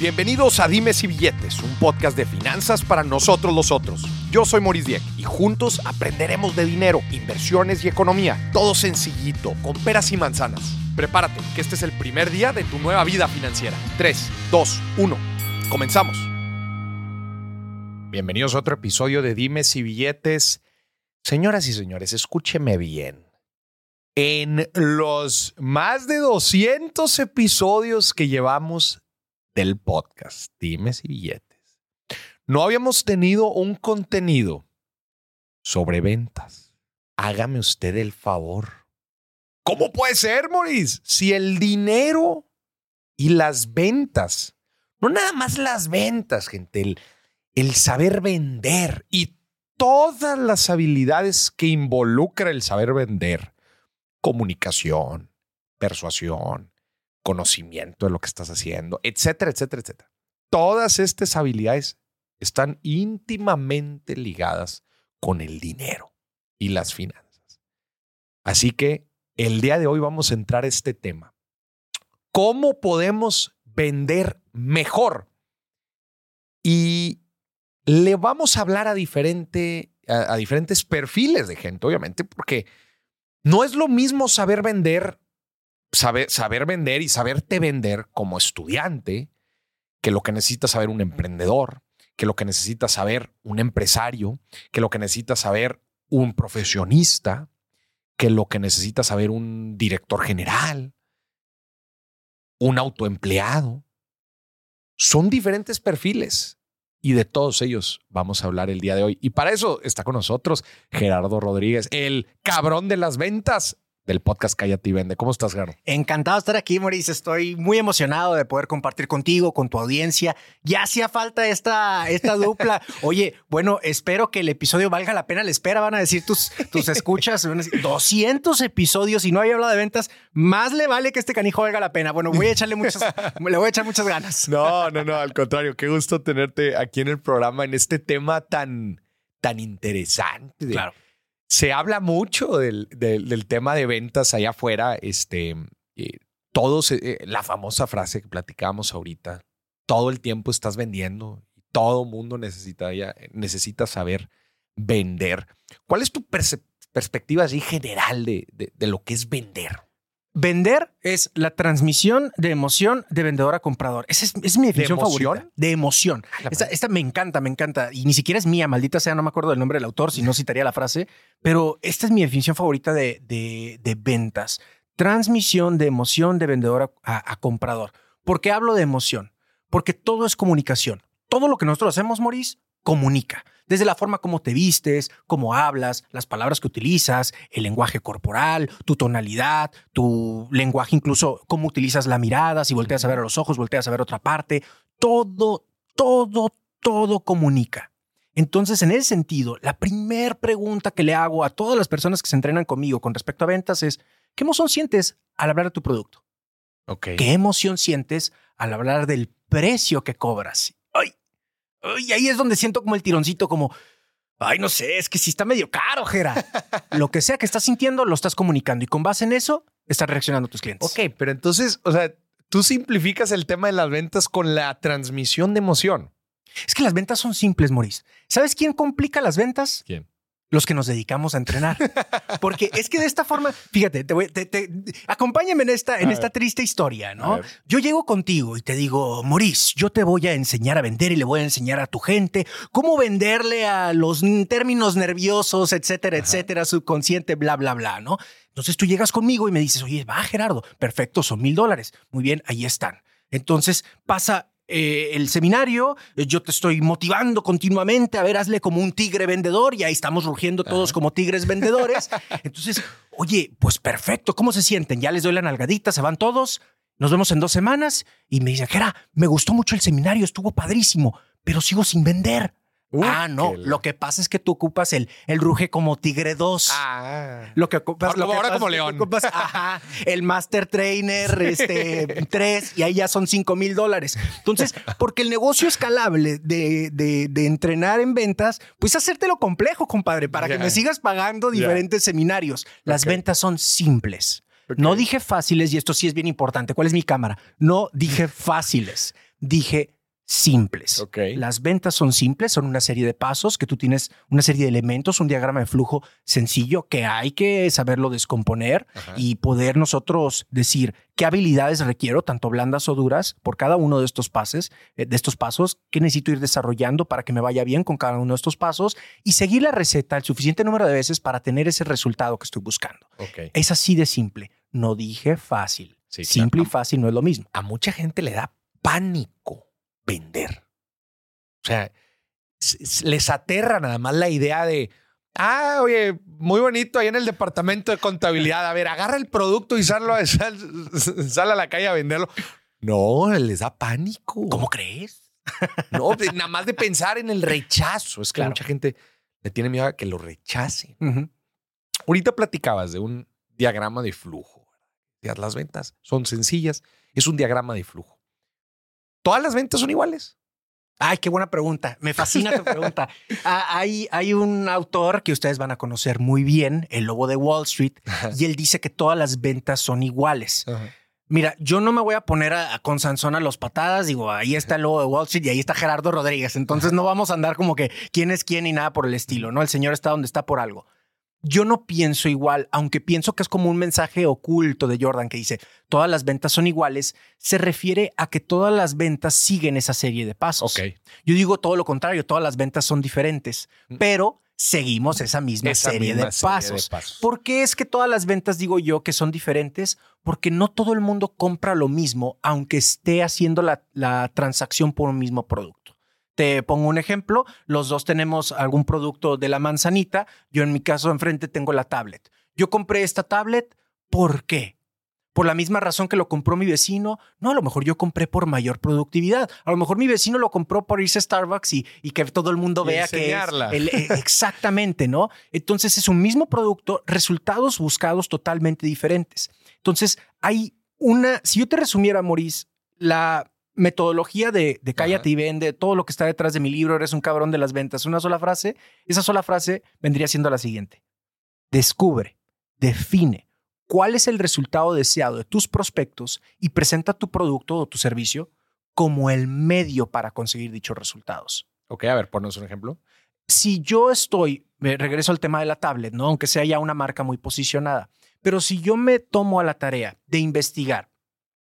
Bienvenidos a Dimes y Billetes, un podcast de finanzas para nosotros los otros. Yo soy Maurice Dieck y juntos aprenderemos de dinero, inversiones y economía. Todo sencillito, con peras y manzanas. Prepárate, que este es el primer día de tu nueva vida financiera. 3, 2, 1. Comenzamos. Bienvenidos a otro episodio de Dimes y Billetes. Señoras y señores, escúcheme bien. En los más de 200 episodios que llevamos del podcast, Dimes y Billetes, no habíamos tenido un contenido sobre ventas. Hágame usted el favor. ¿Cómo puede ser, Maurice? Si el dinero y las ventas, no nada más las ventas, gente, el, el saber vender y todas las habilidades que involucra el saber vender, comunicación, persuasión, conocimiento de lo que estás haciendo, etcétera, etcétera, etcétera. Todas estas habilidades están íntimamente ligadas con el dinero y las finanzas. Así que el día de hoy vamos a entrar a este tema. ¿Cómo podemos vender mejor? Y le vamos a hablar a, diferente, a, a diferentes perfiles de gente, obviamente, porque no es lo mismo saber vender saber, saber vender y saberte vender como estudiante que lo que necesita saber un emprendedor, que lo que necesita saber un empresario, que lo que necesita saber un profesionista, que lo que necesita saber un director general, un autoempleado. Son diferentes perfiles y de todos ellos vamos a hablar el día de hoy. Y para eso está con nosotros Gerardo Rodríguez, el cabrón de las ventas del podcast Cállate y Vende. ¿Cómo estás, Garo? Encantado de estar aquí, Maurice. Estoy muy emocionado de poder compartir contigo, con tu audiencia. Ya hacía falta esta, esta dupla. Oye, bueno, espero que el episodio valga la pena la espera. Van a decir tus, tus escuchas. 200 episodios y no había hablado de ventas. Más le vale que este canijo valga la pena. Bueno, voy a echarle muchas, le voy a echar muchas ganas. No, no, no. Al contrario, qué gusto tenerte aquí en el programa en este tema tan, tan interesante. Claro se habla mucho del, del, tema de ventas allá afuera. Este, eh, todos, eh, la famosa frase que platicábamos ahorita, todo el tiempo estás vendiendo y todo mundo necesita, ya, necesita saber vender. ¿Cuál es tu perspectiva así general de, de lo que es vender? Vender es la transmisión de emoción de vendedor a comprador. Esa es, mi definición ¿De favorita. De emoción. Esta, esta, me encanta, me encanta. Y ni siquiera es mía, maldita sea, no me acuerdo del nombre del autor, si no citaría la frase. Pero esta es mi definición favorita de, de, de ventas. Transmisión de emoción de vendedor a, a comprador. ¿Por qué hablo de emoción? Porque todo es comunicación. Todo lo que nosotros hacemos, Maurice, comunica. Desde la forma como te vistes, cómo hablas, las palabras que utilizas, el lenguaje corporal, tu tonalidad, tu lenguaje, incluso cómo utilizas la mirada, si volteas a ver a los ojos, volteas a ver otra parte. Todo, todo, todo comunica. Entonces, en ese sentido, la primera pregunta que le hago a todas las personas que se entrenan conmigo con respecto a ventas es, ¿qué emoción sientes al hablar de tu producto? Okay. ¿Qué emoción sientes al hablar del precio que cobras? Y ahí es donde siento como el tironcito, como, ay, no sé, es que si está medio caro, Jera. lo que sea que estás sintiendo, lo estás comunicando y con base en eso, estás reaccionando a tus clientes. Ok, pero entonces, o sea, tú simplificas el tema de las ventas con la transmisión de emoción. Es que las ventas son simples, Maurice. ¿Sabes quién complica las ventas? ¿Quién? Los que nos dedicamos a entrenar. Porque es que de esta forma, fíjate, te, voy, te, acompáñame en esta, en esta triste historia, ¿no? Yo llego contigo y te digo, Maurice, yo te voy a enseñar a vender y le voy a enseñar a tu gente cómo venderle a los términos nerviosos, etcétera, etcétera, subconsciente, bla, bla, bla, ¿no? Entonces tú llegas conmigo y me dices, oye, va, Gerardo, perfecto, son mil dólares. Muy bien, ahí están. Entonces pasa eh, el seminario, eh, yo te estoy motivando continuamente, a ver, hazle como un tigre vendedor y ahí estamos rugiendo todos como tigres vendedores. Entonces, oye, pues perfecto, ¿cómo se sienten? Ya les doy la nalgadita, se van todos, nos vemos en dos semanas y me dice, Jera, me gustó mucho el seminario, estuvo padrísimo, pero sigo sin vender ah, no. Lo que pasa es que tú ocupas el, el ruge como tigre 2. Ah. Lo que ocupas. Lo ahora como león. Ocupas, ajá, el master trainer este, 3 y ahí ya son 5 mil dólares. Entonces, porque el negocio escalable de, de, de, entrenar en ventas, pues hacértelo complejo, compadre, para que me sigas pagando diferentes seminarios. Las ventas son simples. No dije fáciles y esto sí es bien importante. ¿Cuál es mi cámara? No dije fáciles. dije simples. Ok. Las ventas son simples, son una serie de pasos que tú tienes, una serie de elementos, un diagrama de flujo sencillo que hay que saberlo descomponer Ajá. y poder nosotros decir qué habilidades requiero, tanto blandas o duras, por cada uno de estos pases, eh, de estos pasos, qué necesito ir desarrollando para que me vaya bien con cada uno de estos pasos y seguir la receta el suficiente número de veces para tener ese resultado que estoy buscando. Ok. Es así de simple. No dije fácil. Sí, simple claro. y fácil no es lo mismo. a mucha gente le da pánico vender. O sea, les aterra nada más la idea de, ah, oye, muy bonito ahí en el departamento de contabilidad. A ver, agarra el producto y sal, sal, sal a la calle a venderlo. No, les da pánico. ¿Cómo crees? No, de- nada más de pensar en el rechazo. Es que Claro. mucha gente le tiene miedo a que lo rechacen. Ujú. Ahorita platicabas de un diagrama de flujo. Las ventas son sencillas. Es un diagrama de flujo. ¿Todas las ventas son iguales? Ay, qué buena pregunta. Me fascina tu pregunta. Ah, hay, hay un autor que ustedes van a conocer muy bien, el lobo de Wall Street, y él dice que todas las ventas son iguales. Mira, yo no me voy a poner a, a- con Sansón a los patadas. Digo, ahí está el lobo de Wall Street y ahí está Gerardo Rodríguez. Entonces no vamos a andar como que quién es quién y nada por el estilo, ¿no? El señor está donde está por algo. Yo no pienso igual, aunque pienso que es como un mensaje oculto de Jordan que dice todas las ventas son iguales, se refiere a que todas las ventas siguen esa serie de pasos. Yo digo todo lo contrario, todas las ventas son diferentes, Mm. pero seguimos esa misma Esa serie, misma de, serie pasos. de pasos. ¿Por qué es que todas las ventas digo yo que son diferentes? Porque no todo el mundo compra lo mismo, aunque esté haciendo la, la transacción por un mismo producto. Te pongo un ejemplo, los dos tenemos algún producto de la manzanita, yo en mi caso enfrente tengo la tablet. Yo compré esta tablet, ¿por qué? Por la misma razón que lo compró mi vecino. No, a lo mejor yo compré por mayor productividad. A lo mejor mi vecino lo compró por irse a Starbucks y, y que todo el mundo Y vea que es el- eh, exactamente, ¿no? Entonces es un mismo producto, resultados buscados totalmente diferentes. Entonces hay una, si yo te resumiera, Maurice, la metodología de, de cállate Ajá. y vende, todo lo que está detrás de mi libro, eres un cabrón de las ventas, una sola frase, esa sola frase vendría siendo la siguiente. Descubre, define cuál es el resultado deseado de tus prospectos y presenta tu producto o tu servicio como el medio para conseguir dichos resultados Ok, a ver, ponnos un ejemplo. si yo estoy, me regreso al tema de la tablet, ¿no? Aunque sea ya una marca muy posicionada, pero si yo me tomo a la tarea de investigar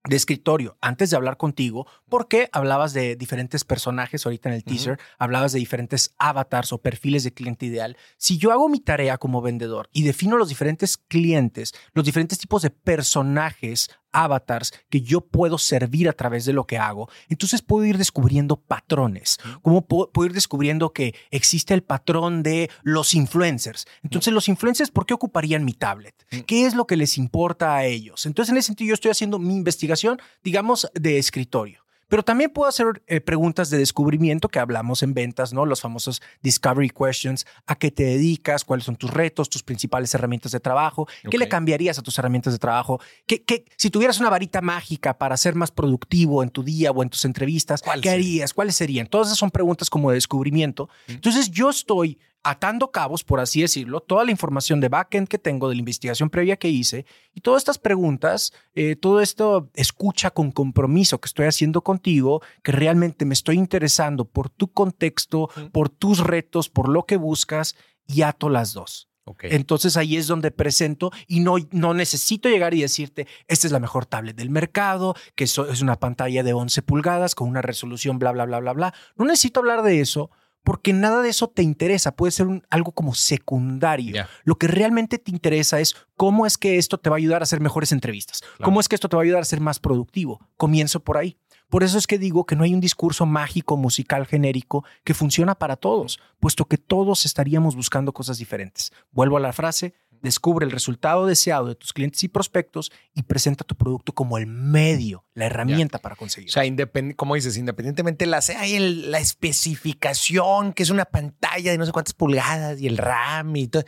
de escritorio antes de hablar contigo, porque hablabas de diferentes personajes ahorita en el teaser, hablabas de diferentes avatars o perfiles de cliente ideal. Si yo hago mi tarea como vendedor y defino los diferentes clientes, los diferentes tipos de personajes, avatars que yo puedo servir a través de lo que hago, entonces puedo ir descubriendo patrones. ¿Cómo puedo, puedo ir descubriendo que existe el patrón de los influencers? Entonces, los influencers, ¿por qué ocuparían mi tablet? ¿Qué es lo que les importa a ellos? Entonces, en ese sentido, yo estoy haciendo mi investigación, digamos, de escritorio. Pero también puedo hacer eh, preguntas de descubrimiento que hablamos en ventas, ¿no? Los famosos discovery questions. ¿A qué te dedicas? ¿Cuáles son tus retos? ¿Tus principales herramientas de trabajo? ¿Qué le cambiarías a tus herramientas de trabajo? ¿Qué, qué- si tuvieras una varita mágica para ser más productivo en tu día o en tus entrevistas, ¿Cuál ¿qué sería? harías? ¿Cuáles serían? Todas esas son preguntas como de descubrimiento. Entonces yo estoy atando cabos, por así decirlo, toda la información de backend que tengo, de la investigación previa que hice, y todas estas preguntas, eh, todo esto escucha con compromiso que estoy haciendo contigo, que realmente me estoy interesando por tu contexto, por tus retos, por lo que buscas, y ato las dos. Ok. Entonces ahí es donde presento y no, no necesito llegar y decirte, esta es la mejor tablet del mercado, que eso es una pantalla de 11 pulgadas con una resolución, bla, bla, bla, bla, bla. No necesito hablar de eso porque nada de eso te interesa, puede ser un- algo como secundario. Lo que realmente te interesa es cómo es que esto te va a ayudar a hacer mejores entrevistas, cómo es que esto te va a ayudar a ser más productivo. Comienzo por ahí. Por eso es que digo que no hay un discurso mágico, musical, genérico que funciona para todos, puesto que todos estaríamos buscando cosas diferentes. Vuelvo a la frase, descubre el resultado deseado de tus clientes y prospectos y presenta tu producto como el medio, la herramienta para O conseguirlo. sea, independ- como dices, independientemente la, hay el- la especificación, que es una pantalla de no sé cuántas pulgadas y el RAM y todo.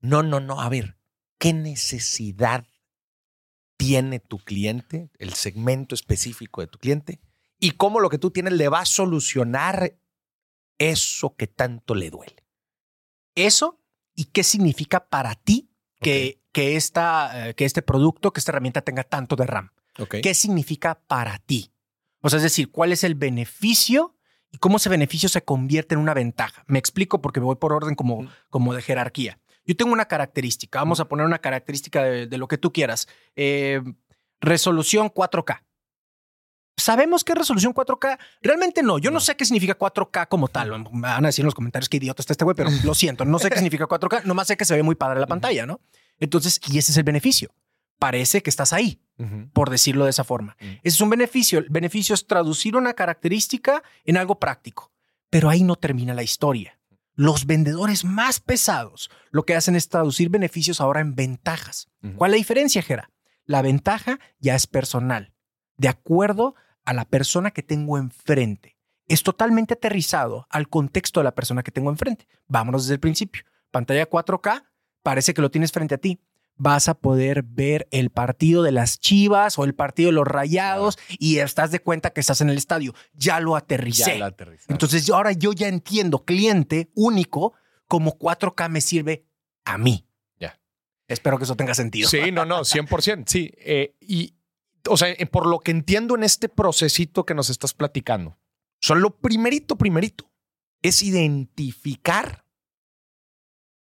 No, no, no. A ver, ¿qué necesidad tiene tu cliente, el segmento específico de tu cliente? Y cómo lo que tú tienes le va a solucionar eso que tanto le duele. Eso y qué significa para ti que, que, esta, eh, que este producto, que esta herramienta tenga tanto de RAM. ¿Qué significa para ti? O sea, es decir, cuál es el beneficio y cómo ese beneficio se convierte en una ventaja. Me explico porque me voy por orden como, como de jerarquía. Yo tengo una característica, vamos a poner una característica de, lo que tú quieras. Eh, resolución 4K. ¿Sabemos qué es resolución 4K? Realmente no. Yo no. sé qué significa 4K como tal. Me van a decir en los comentarios qué idiota está este güey, pero lo siento. No sé qué significa 4K. Nomás sé que se ve muy padre la pantalla, ¿no? Entonces, y ese es el beneficio. Parece que estás ahí, por decirlo de esa forma. Ese es un beneficio. El beneficio es traducir una característica en algo práctico. Pero ahí no termina la historia. Los vendedores más pesados lo que hacen es traducir beneficios ahora en ventajas. ¿Cuál es la diferencia, Gera? La ventaja ya es personal, de acuerdo a la persona que tengo enfrente. Es totalmente aterrizado al contexto de la persona que tengo enfrente. Vámonos desde el principio. Pantalla 4K, parece que lo tienes frente a ti. Vas a poder ver el partido de las Chivas o el partido de los Rayados y estás de cuenta que estás en el estadio. Ya lo aterricé. Ya Entonces ahora yo ya entiendo, cliente único, como 4K me sirve a mí. Ya. Espero que eso tenga sentido. Sí, no, no, 100%. Sí. Eh, y, o sea, eh, por lo que entiendo en este procesito que nos estás platicando, son lo primerito, primerito, es identificar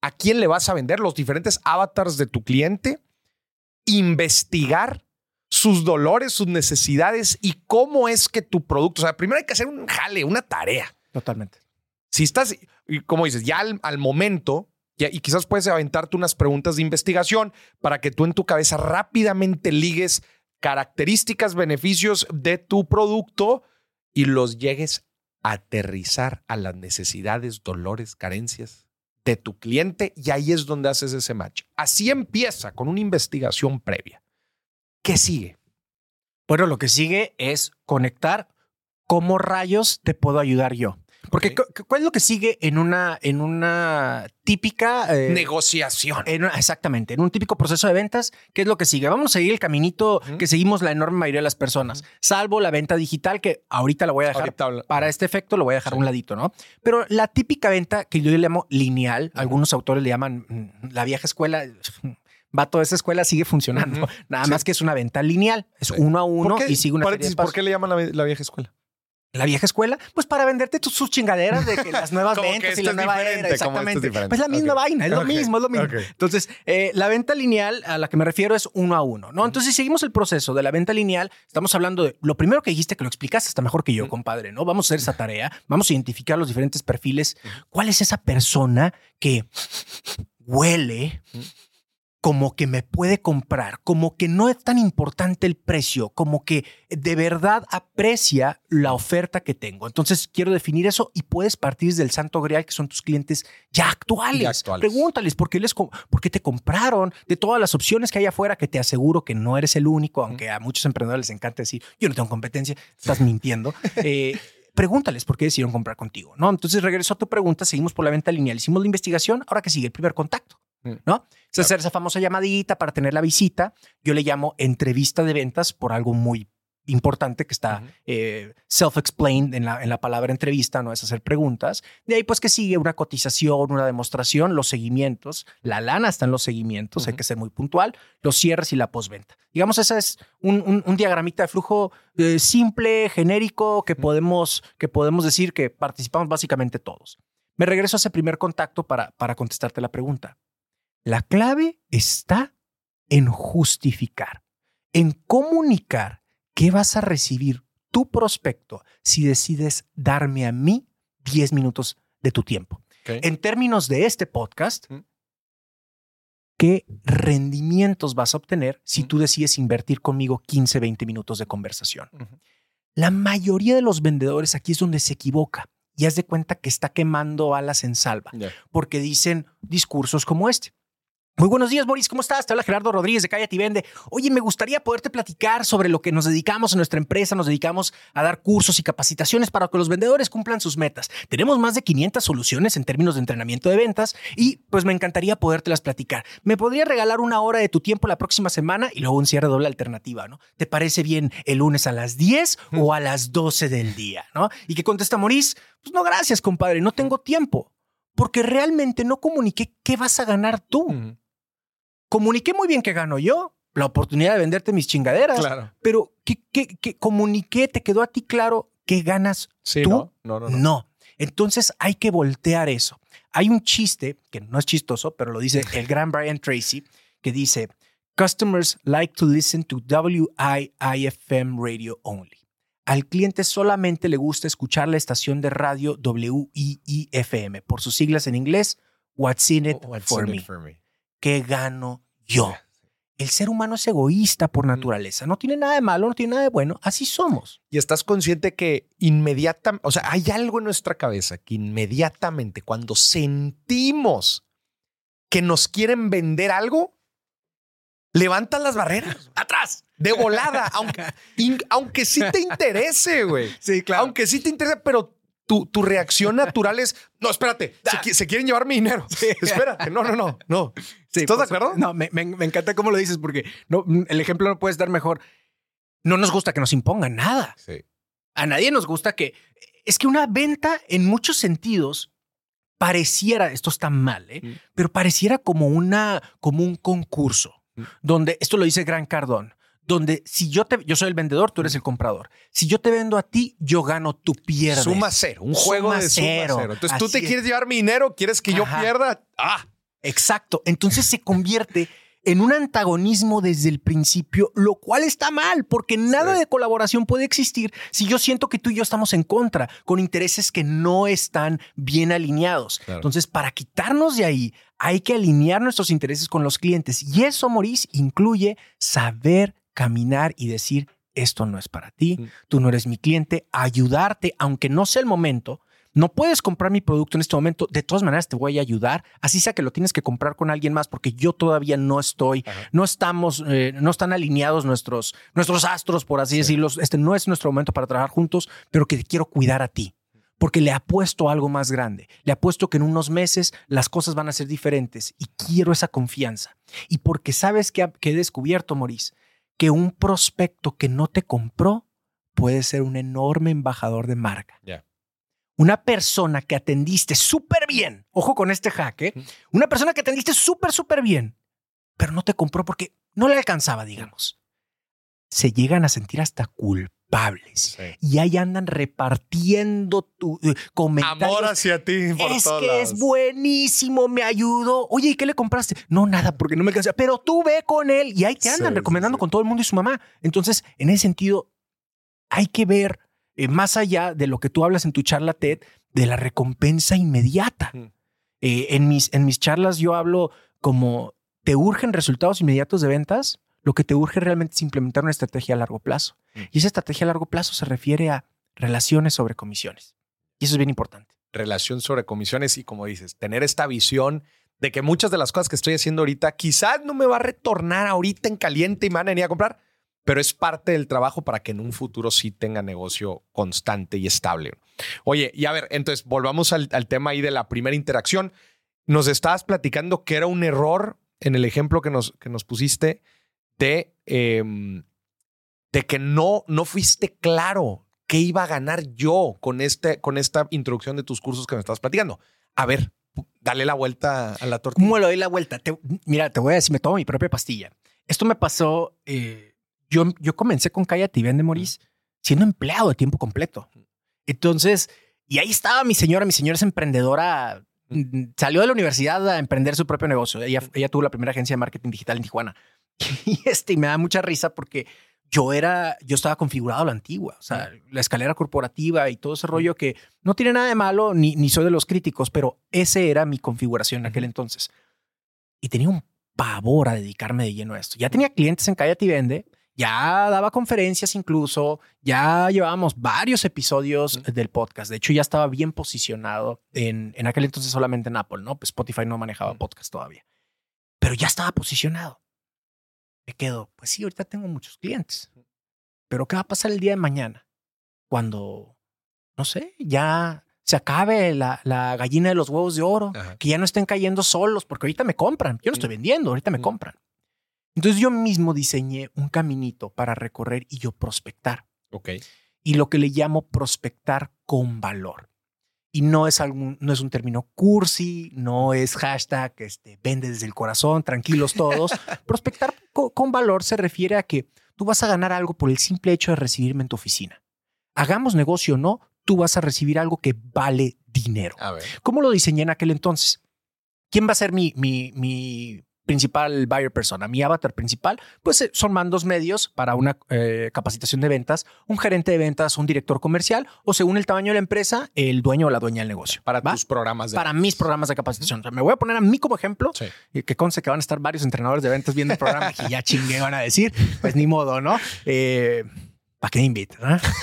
a quién le vas a vender los diferentes avatars de tu cliente, investigar sus dolores, sus necesidades y cómo es que tu producto, o sea, primero hay que hacer un jale, una tarea. Totalmente. Si estás, como dices, ya al, momento, y quizás puedes aventarte unas preguntas de investigación para que tú en tu cabeza rápidamente ligues características, beneficios de tu producto y los llegues a aterrizar a las necesidades, dolores, carencias de tu cliente y ahí es donde haces ese match. Así empieza con una investigación previa. ¿Qué sigue? Bueno, lo que sigue es conectar cómo rayos te puedo ayudar yo. Porque ¿cuál es lo que sigue en una, en una típica eh, negociación? exactamente, en un típico proceso de ventas, ¿qué es lo que sigue? Vamos a seguir el caminito que seguimos la enorme mayoría de las personas, salvo la venta digital, que ahorita la voy a dejar para este efecto, lo voy a dejar un ladito, ¿no? Pero la típica venta que yo le llamo lineal, algunos autores le llaman mm, la vieja escuela. va toda esa escuela sigue funcionando. Nada más que es una venta lineal. Es uno a uno y sigue una serie ¿Por qué le llaman la vieja escuela? La vieja escuela, pues para venderte sus chingaderas de que las nuevas ventas y la nueva era, exactamente. Pues la misma vaina, es lo mismo, es lo mismo. Entonces, eh, la venta lineal a la que me refiero es uno a uno, ¿no? Entonces, si seguimos el proceso de la venta lineal, estamos hablando de lo primero que dijiste que lo explicaste está mejor que yo, compadre, ¿no? Vamos a hacer esa tarea, vamos a identificar los diferentes perfiles. ¿Cuál es esa persona que huele? Como que me puede comprar, como que no es tan importante el precio, como que de verdad aprecia la oferta que tengo. Entonces quiero definir eso y puedes partir del santo grial que son tus clientes ya actuales. Pregúntales por qué, les, por qué te compraron de todas las opciones que hay afuera, que te aseguro que no eres el único, aunque a muchos emprendedores les encanta decir, yo no tengo competencia, estás mintiendo. Eh, pregúntales por qué decidieron comprar contigo, ¿no? Entonces regreso a tu pregunta, seguimos por la venta lineal, hicimos la investigación, ahora que sigue el primer contacto. Mm. ¿no? Es hacer esa famosa llamadita para tener la visita. Yo le llamo entrevista de ventas por algo muy importante que está eh, self-explained en la, en la palabra entrevista, no es hacer preguntas. De ahí pues que sigue una cotización, una demostración, los seguimientos, la lana está en los seguimientos, hay que ser muy puntual, los cierres y la postventa. Digamos, ese es un, un, diagramita de flujo eh, simple, genérico, que, podemos, que podemos decir que participamos básicamente todos. Me regreso a ese primer contacto para, para contestarte la pregunta. La clave está en justificar, en comunicar qué vas a recibir tu prospecto si decides darme a mí 10 minutos de tu tiempo. En términos de este podcast, ¿qué rendimientos vas a obtener si tú decides invertir conmigo 15, 20 minutos de conversación? La mayoría de los vendedores aquí es donde se equivoca y haz de cuenta que está quemando alas en salva, porque dicen discursos como este. Muy buenos días, Boris. ¿Cómo estás? Te habla Gerardo Rodríguez de Cállate y Vende. Oye, me gustaría poderte platicar sobre lo que nos dedicamos en nuestra empresa. Nos dedicamos a dar cursos y capacitaciones para que los vendedores cumplan sus metas. Tenemos más de 500 soluciones en términos de entrenamiento de ventas y pues me encantaría podértelas platicar. ¿Me podría regalar una hora de tu tiempo la próxima semana y luego un cierre doble alternativa, ¿no? ¿Te parece bien el lunes a las 10 o a las 12 del día, ¿no? Y que contesta Maurice, pues no, gracias, compadre, no tengo tiempo. Porque realmente no comuniqué qué vas a ganar tú. Comuniqué muy bien que gano yo, la oportunidad de venderte mis chingaderas. Claro. Pero ¿qué, qué, qué comuniqué? ¿Te quedó a ti claro qué ganas Sí, tú? ¿no? No, no, no. No. Entonces hay que voltear eso. Hay un chiste, que no es chistoso, pero lo dice el gran Brian Tracy, que dice, customers like to listen to WIIFM radio only. Al cliente solamente le gusta escuchar la estación de radio WIIFM, por sus siglas en inglés, What's in it, What's for, in me? it for me? ¿Qué gano yo? El ser humano es egoísta por naturaleza. No tiene nada de malo, no tiene nada de bueno. Así somos. Y estás consciente que inmediatamente, o sea, hay algo en nuestra cabeza que inmediatamente cuando sentimos que nos quieren vender algo, levantan las barreras. ¡Atrás! De volada, aunque, in- aunque sí te interese, güey. Sí, Aunque sí te interese, pero tu, tu reacción natural es, no, espérate, se, qui- se quieren llevar mi dinero. Espérate, no, no, no, no. Sí, ¿Estás de por su- acuerdo? No, me, me- me encanta cómo lo dices porque no, el ejemplo no puedes dar mejor. No nos gusta que nos impongan nada. Sí. A nadie nos gusta que... Es que una venta en muchos sentidos pareciera, esto está mal, ¿eh? Mm. pero pareciera como, una, como un concurso, Mm. donde, esto lo dice Gran Cardón, donde si yo te, yo soy el vendedor, tú eres el comprador. Si yo te vendo a ti, yo gano, tú pierdes. Suma cero, un juego Suma de suma cero. cero. Entonces tú te es. quieres llevar mi dinero, quieres que yo pierda. Ah, Exacto. Entonces se convierte en un antagonismo desde el principio, lo cual está mal, porque nada Sí. de colaboración puede existir si yo siento que tú y yo estamos en contra, con intereses que no están bien alineados. Claro. Entonces, para quitarnos de ahí, hay que alinear nuestros intereses con los clientes. Y eso, Maurice, incluye saber caminar y decir, esto no es para ti, Mm. tú no eres mi cliente, ayudarte, aunque no sea el momento. No puedes comprar mi producto en este momento, de todas maneras te voy a ayudar, así sea que lo tienes que comprar con alguien más porque yo todavía no estoy, Ajá. no estamos, eh, no están alineados nuestros, nuestros astros, por así Sí. decirlo. Este no es nuestro momento para trabajar juntos, pero que te quiero cuidar a ti. Porque le apuesto a algo más grande. Le apuesto que en unos meses las cosas van a ser diferentes y quiero esa confianza. Y porque sabes que he descubierto, Maurice, que un prospecto que no te compró puede ser un enorme embajador de marca. Una persona que atendiste súper bien, ojo con este hack, ¿eh? Una persona que atendiste súper, súper bien, pero no te compró porque no le alcanzaba, digamos. Se llegan a sentir hasta culpables. sí. Y ahí andan repartiendo tu eh, comentarios. Amor hacia ti por es que es buenísimo, me ayudó. Oye, ¿y qué le compraste? No, nada, porque no me alcanza. Pero tú ve con él y ahí te andan Sí, recomendando sí. con todo el mundo y su mamá. Entonces, en ese sentido, hay que ver eh, más allá de lo que tú hablas en tu charla TED, de la recompensa inmediata. Mm. Eh, en, mis, en mis charlas yo hablo como, ¿te urgen resultados inmediatos de ventas? Lo que te urge realmente es implementar una estrategia a largo plazo. Mm. Y esa estrategia a largo plazo se refiere a relaciones sobre comisiones. Y eso es bien importante. relación sobre comisiones y como dices, tener esta visión de que muchas de las cosas que estoy haciendo ahorita quizás no me va a retornar ahorita en caliente y me van a venir a comprar, pero es parte del trabajo para que en un futuro sí tenga negocio constante y estable. Oye, y a ver, entonces volvamos al, al tema ahí de la primera interacción. Nos estabas platicando que era un error en el ejemplo que nos, que nos pusiste de, em, de que no, no fuiste claro qué iba a ganar yo con, este, con esta introducción de tus cursos que me estabas platicando. A ver, dale la vuelta a la tortilla. ¿Cómo le doy la vuelta? Te- mira, te voy a decir, me tomo mi propia pastilla. Esto me pasó, eh, yo, yo comencé con Cállate y Vende Moris siendo empleado de tiempo completo. Entonces, y ahí estaba mi señora, mi señora es emprendedora, mm, salió de la universidad a emprender su propio negocio. Ella, ella tuvo la primera agencia de marketing digital en Tijuana. Y este, y me da mucha risa porque yo era, yo estaba configurado a la antigua, o sea, la escalera corporativa y todo ese rollo que no tiene nada de malo, ni, ni soy de los críticos, pero ese era mi configuración en aquel entonces. Y tenía un pavor a dedicarme de lleno a esto. Ya tenía clientes en Cállate y Vende, ya daba conferencias incluso, ya llevábamos varios episodios del podcast. De hecho, ya estaba bien posicionado en, en aquel entonces solamente en Apple, ¿no? Pues Spotify no manejaba podcast todavía. Pero ya estaba posicionado. Me quedo, pues sí, ahorita tengo muchos clientes. Pero ¿qué va a pasar el día de mañana? Cuando, no sé, ya se acabe la, la gallina de los huevos de oro, Ajá. que ya no estén cayendo solos, porque ahorita me compran. Yo no estoy vendiendo, ahorita me compran. Entonces yo mismo diseñé un caminito para recorrer y yo prospectar. Ok. Y lo que le llamo prospectar con valor. Y no es, algún, no es un término cursi, no es hashtag, este, vende desde el corazón, tranquilos todos. Prospectar con, valor se refiere a que tú vas a ganar algo por el simple hecho de recibirme en tu oficina. Hagamos negocio o no, tú vas a recibir algo que vale dinero. ¿Cómo lo diseñé en aquel entonces? ¿Quién va a ser mi, mi, mi principal buyer persona, mi avatar principal, pues eh, son mandos medios para una eh, capacitación de ventas, un gerente de ventas, un director comercial o según el tamaño de la empresa, el dueño o la dueña del negocio. Para tus programas de Para mis programas de capacitación. me voy a poner a mí como ejemplo y que conste que van a estar varios entrenadores de ventas viendo el programa y ya chingue van a decir, pues ni modo, ¿no? Eh, ¿Para qué invito?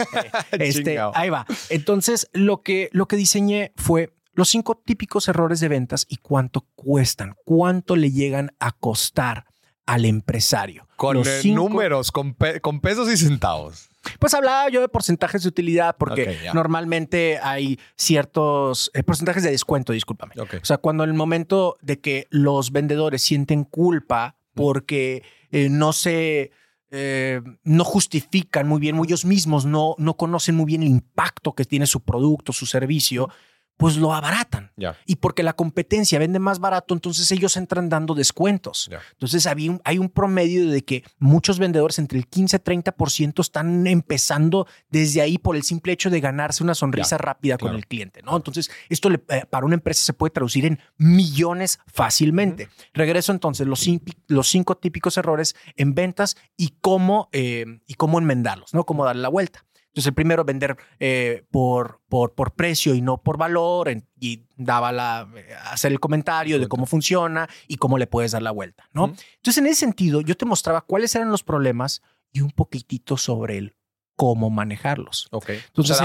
este, ahí va. Entonces, lo que, lo que diseñé fue los cinco típicos errores de ventas y cuánto cuestan, cuánto le llegan a costar al empresario. Con números, con, pesos y centavos. Pues hablaba yo de porcentajes de utilidad porque normalmente hay ciertos eh, porcentajes de descuento, discúlpame. O sea, cuando en el momento de que los vendedores sienten culpa porque eh, no se... Eh, no justifican muy bien, ellos mismos no, no conocen muy bien el impacto que tiene su producto, su servicio, pues lo abaratan. Y porque la competencia vende más barato, entonces ellos entran dando descuentos. Entonces hay un, promedio de que muchos vendedores entre el 15 y 30% están empezando desde ahí por el simple hecho de ganarse una sonrisa rápida con el cliente. ¿no? Entonces esto eh, para una empresa se puede traducir en millones fácilmente. Regreso entonces los, los cinco típicos errores en ventas y cómo, eh, y cómo enmendarlos, ¿no? cómo darle la vuelta. Entonces, el primero, vender eh, por, por, por, precio y no por valor, y daba la, eh, hacer el comentario de cómo funciona y cómo le puedes dar la vuelta, ¿no? Entonces, en ese sentido, yo te mostraba cuáles eran los problemas y un poquitito sobre el cómo manejarlos. Ok. Entonces,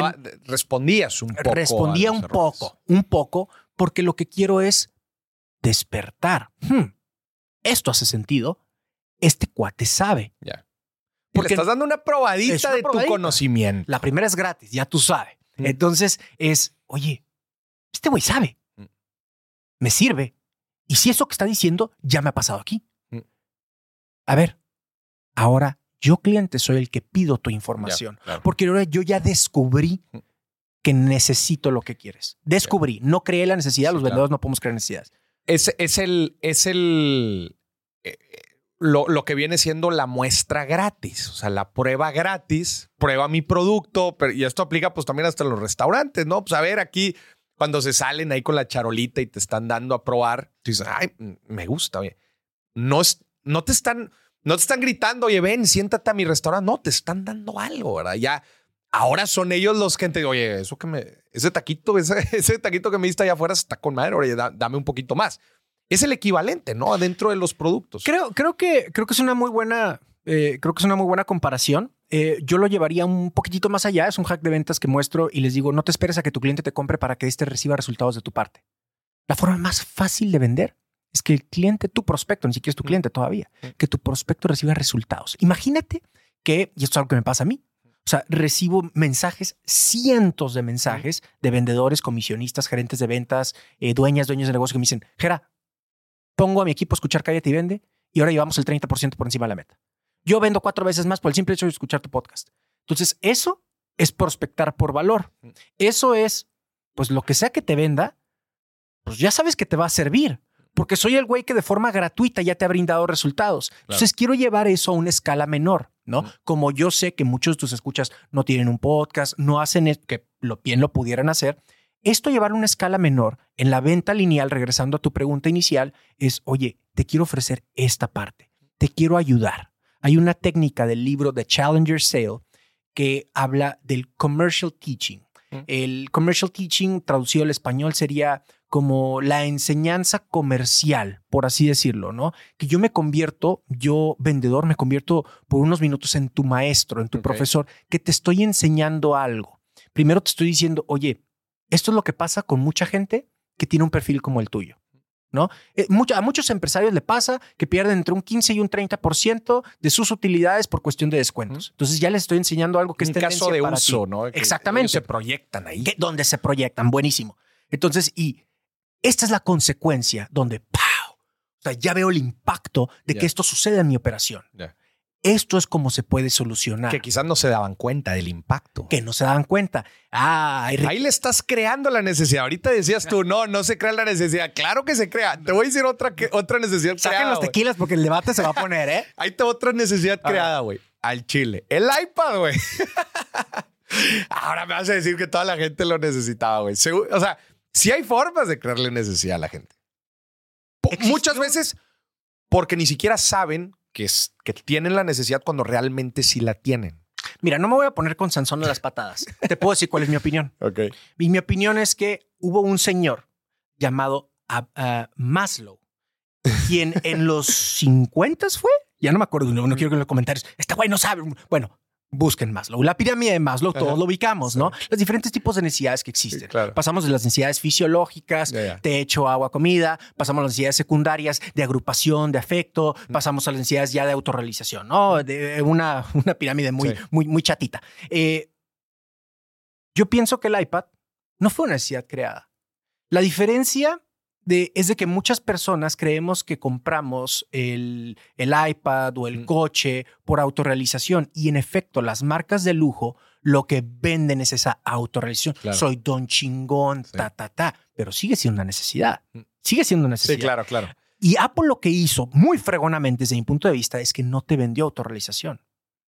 respondías un poco. Respondía un poco, un poco, porque lo que quiero es despertar. Hmm, esto hace sentido. Este cuate sabe. Ya. Porque estás dando una probadita de tu conocimiento. La primera es gratis, ya tú sabes. Mm. Entonces es, oye, este güey sabe. Mm. Me sirve. Y si eso que está diciendo ya me ha pasado aquí. Mm. A ver, ahora yo cliente soy el que pido tu información. Porque ahora yo ya descubrí que necesito lo que quieres. Descubrí, no creé la necesidad, los vendedores no podemos crear necesidades. Es, es el, es el, eh, lo, que viene siendo la muestra gratis, o sea, la prueba gratis, prueba mi producto, y esto aplica pues también hasta los restaurantes, ¿no? Pues a ver, aquí cuando se salen ahí con la charolita y te están dando a probar, dices, ay, me gusta, oye. No, es, no te están, no te están gritando, oye, ven, siéntate a mi restaurante, no, te están dando algo, ¿verdad? Ya, ahora son ellos los que te oye, eso que me, ese taquito, ese, ese taquito que me diste allá afuera está con madre, oye, dame un poquito más es el equivalente, ¿no? Adentro de los productos. Creo, creo, que, creo que es una muy buena, eh, creo que es una muy buena comparación. Eh, yo lo llevaría un poquitito más allá. Es un hack de ventas que muestro y les digo, no te esperes a que tu cliente te compre para que éste reciba resultados de tu parte. La forma más fácil de vender es que el cliente, tu prospecto, ni siquiera es tu cliente todavía, que tu prospecto reciba resultados. Imagínate que, y esto es algo que me pasa a mí, o sea, recibo mensajes, cientos de mensajes de vendedores, comisionistas, gerentes de ventas, eh, dueñas, dueños de negocio que me dicen, Gera, pongo a mi equipo a escuchar Cállate y Vende y ahora llevamos el 30% por encima de la meta. Yo vendo cuatro veces más por el simple hecho de escuchar tu podcast. Entonces, eso es prospectar por valor. Eso es, pues lo que sea que te venda, pues ya sabes que te va a servir. Porque soy el güey que de forma gratuita ya te ha brindado resultados. Entonces quiero llevar eso a una escala menor, ¿no? Como yo sé que muchos de tus escuchas no tienen un podcast, no hacen, que lo bien lo pudieran hacer, esto llevar a una escala menor en la venta lineal, regresando a tu pregunta inicial, es, oye, te quiero ofrecer esta parte, te quiero ayudar. Hay una técnica del libro The Challenger Sale que habla del commercial teaching. El commercial teaching traducido al español sería como la enseñanza comercial, por así decirlo, ¿no? Que yo me convierto, yo vendedor, me convierto por unos minutos en tu maestro, en tu profesor, que te estoy enseñando algo. Primero te estoy diciendo, oye, esto es lo que pasa con mucha gente que tiene un perfil como el tuyo. ¿no? Eh, a muchos empresarios le pasa que pierden entre un 15 y un 30% de sus utilidades por cuestión de descuentos. Entonces ya les estoy enseñando algo que es caso de uso, ¿no? Exactamente. se proyectan ahí. donde se proyectan, buenísimo. Entonces, y esta es la consecuencia donde, ¡pau! O sea, ya veo el impacto de que esto suceda en mi operación. Esto es como se puede solucionar. Que quizás no se daban cuenta del impacto. Que no se daban cuenta. Ah, Ahí le estás creando la necesidad. Ahorita decías tú, no, no se crea la necesidad. Claro que se crea. Te voy a decir otra, que, otra necesidad Saquen creada. los güey. tequilas porque el debate se va a poner, ¿eh? Ahí está otra necesidad creada, güey. Al chile. El iPad, güey. Ahora me vas a decir que toda la gente lo necesitaba, güey. O sea, sí hay formas de crearle necesidad a la gente. Muchas veces porque ni siquiera saben que, es, que tienen la necesidad cuando realmente sí la tienen. Mira, no me voy a poner con Sansón de las patadas. Te puedo decir cuál es mi opinión. Ok. Y mi opinión es que hubo un señor llamado Maslow, quien en los 50 fue, ya no me acuerdo, no, no quiero que en los comentarios, este güey no sabe. Bueno, busquen Maslow. La pirámide de Maslow, todos Ajá. lo ubicamos, ¿no? Los diferentes tipos de necesidades que existen. Sí, claro. Pasamos de las necesidades fisiológicas, techo, agua, comida, pasamos a las necesidades secundarias de agrupación, de afecto, pasamos a las necesidades ya de autorrealización, ¿no? De una, una pirámide muy, Sí. muy, muy chatita. Eh, yo pienso que el iPad no fue una necesidad creada. La diferencia de, es de que muchas personas creemos que compramos el, el iPad o el Mm. coche por autorrealización y en efecto las marcas de lujo lo que venden es esa autorrealización. Claro. Soy don chingón, Sí. ta, ta, ta, pero sigue siendo una necesidad. Sigue siendo una Sí, necesidad. claro, claro. Y Apple lo que hizo muy fregonamente desde mi punto de vista es que no te vendió autorrealización.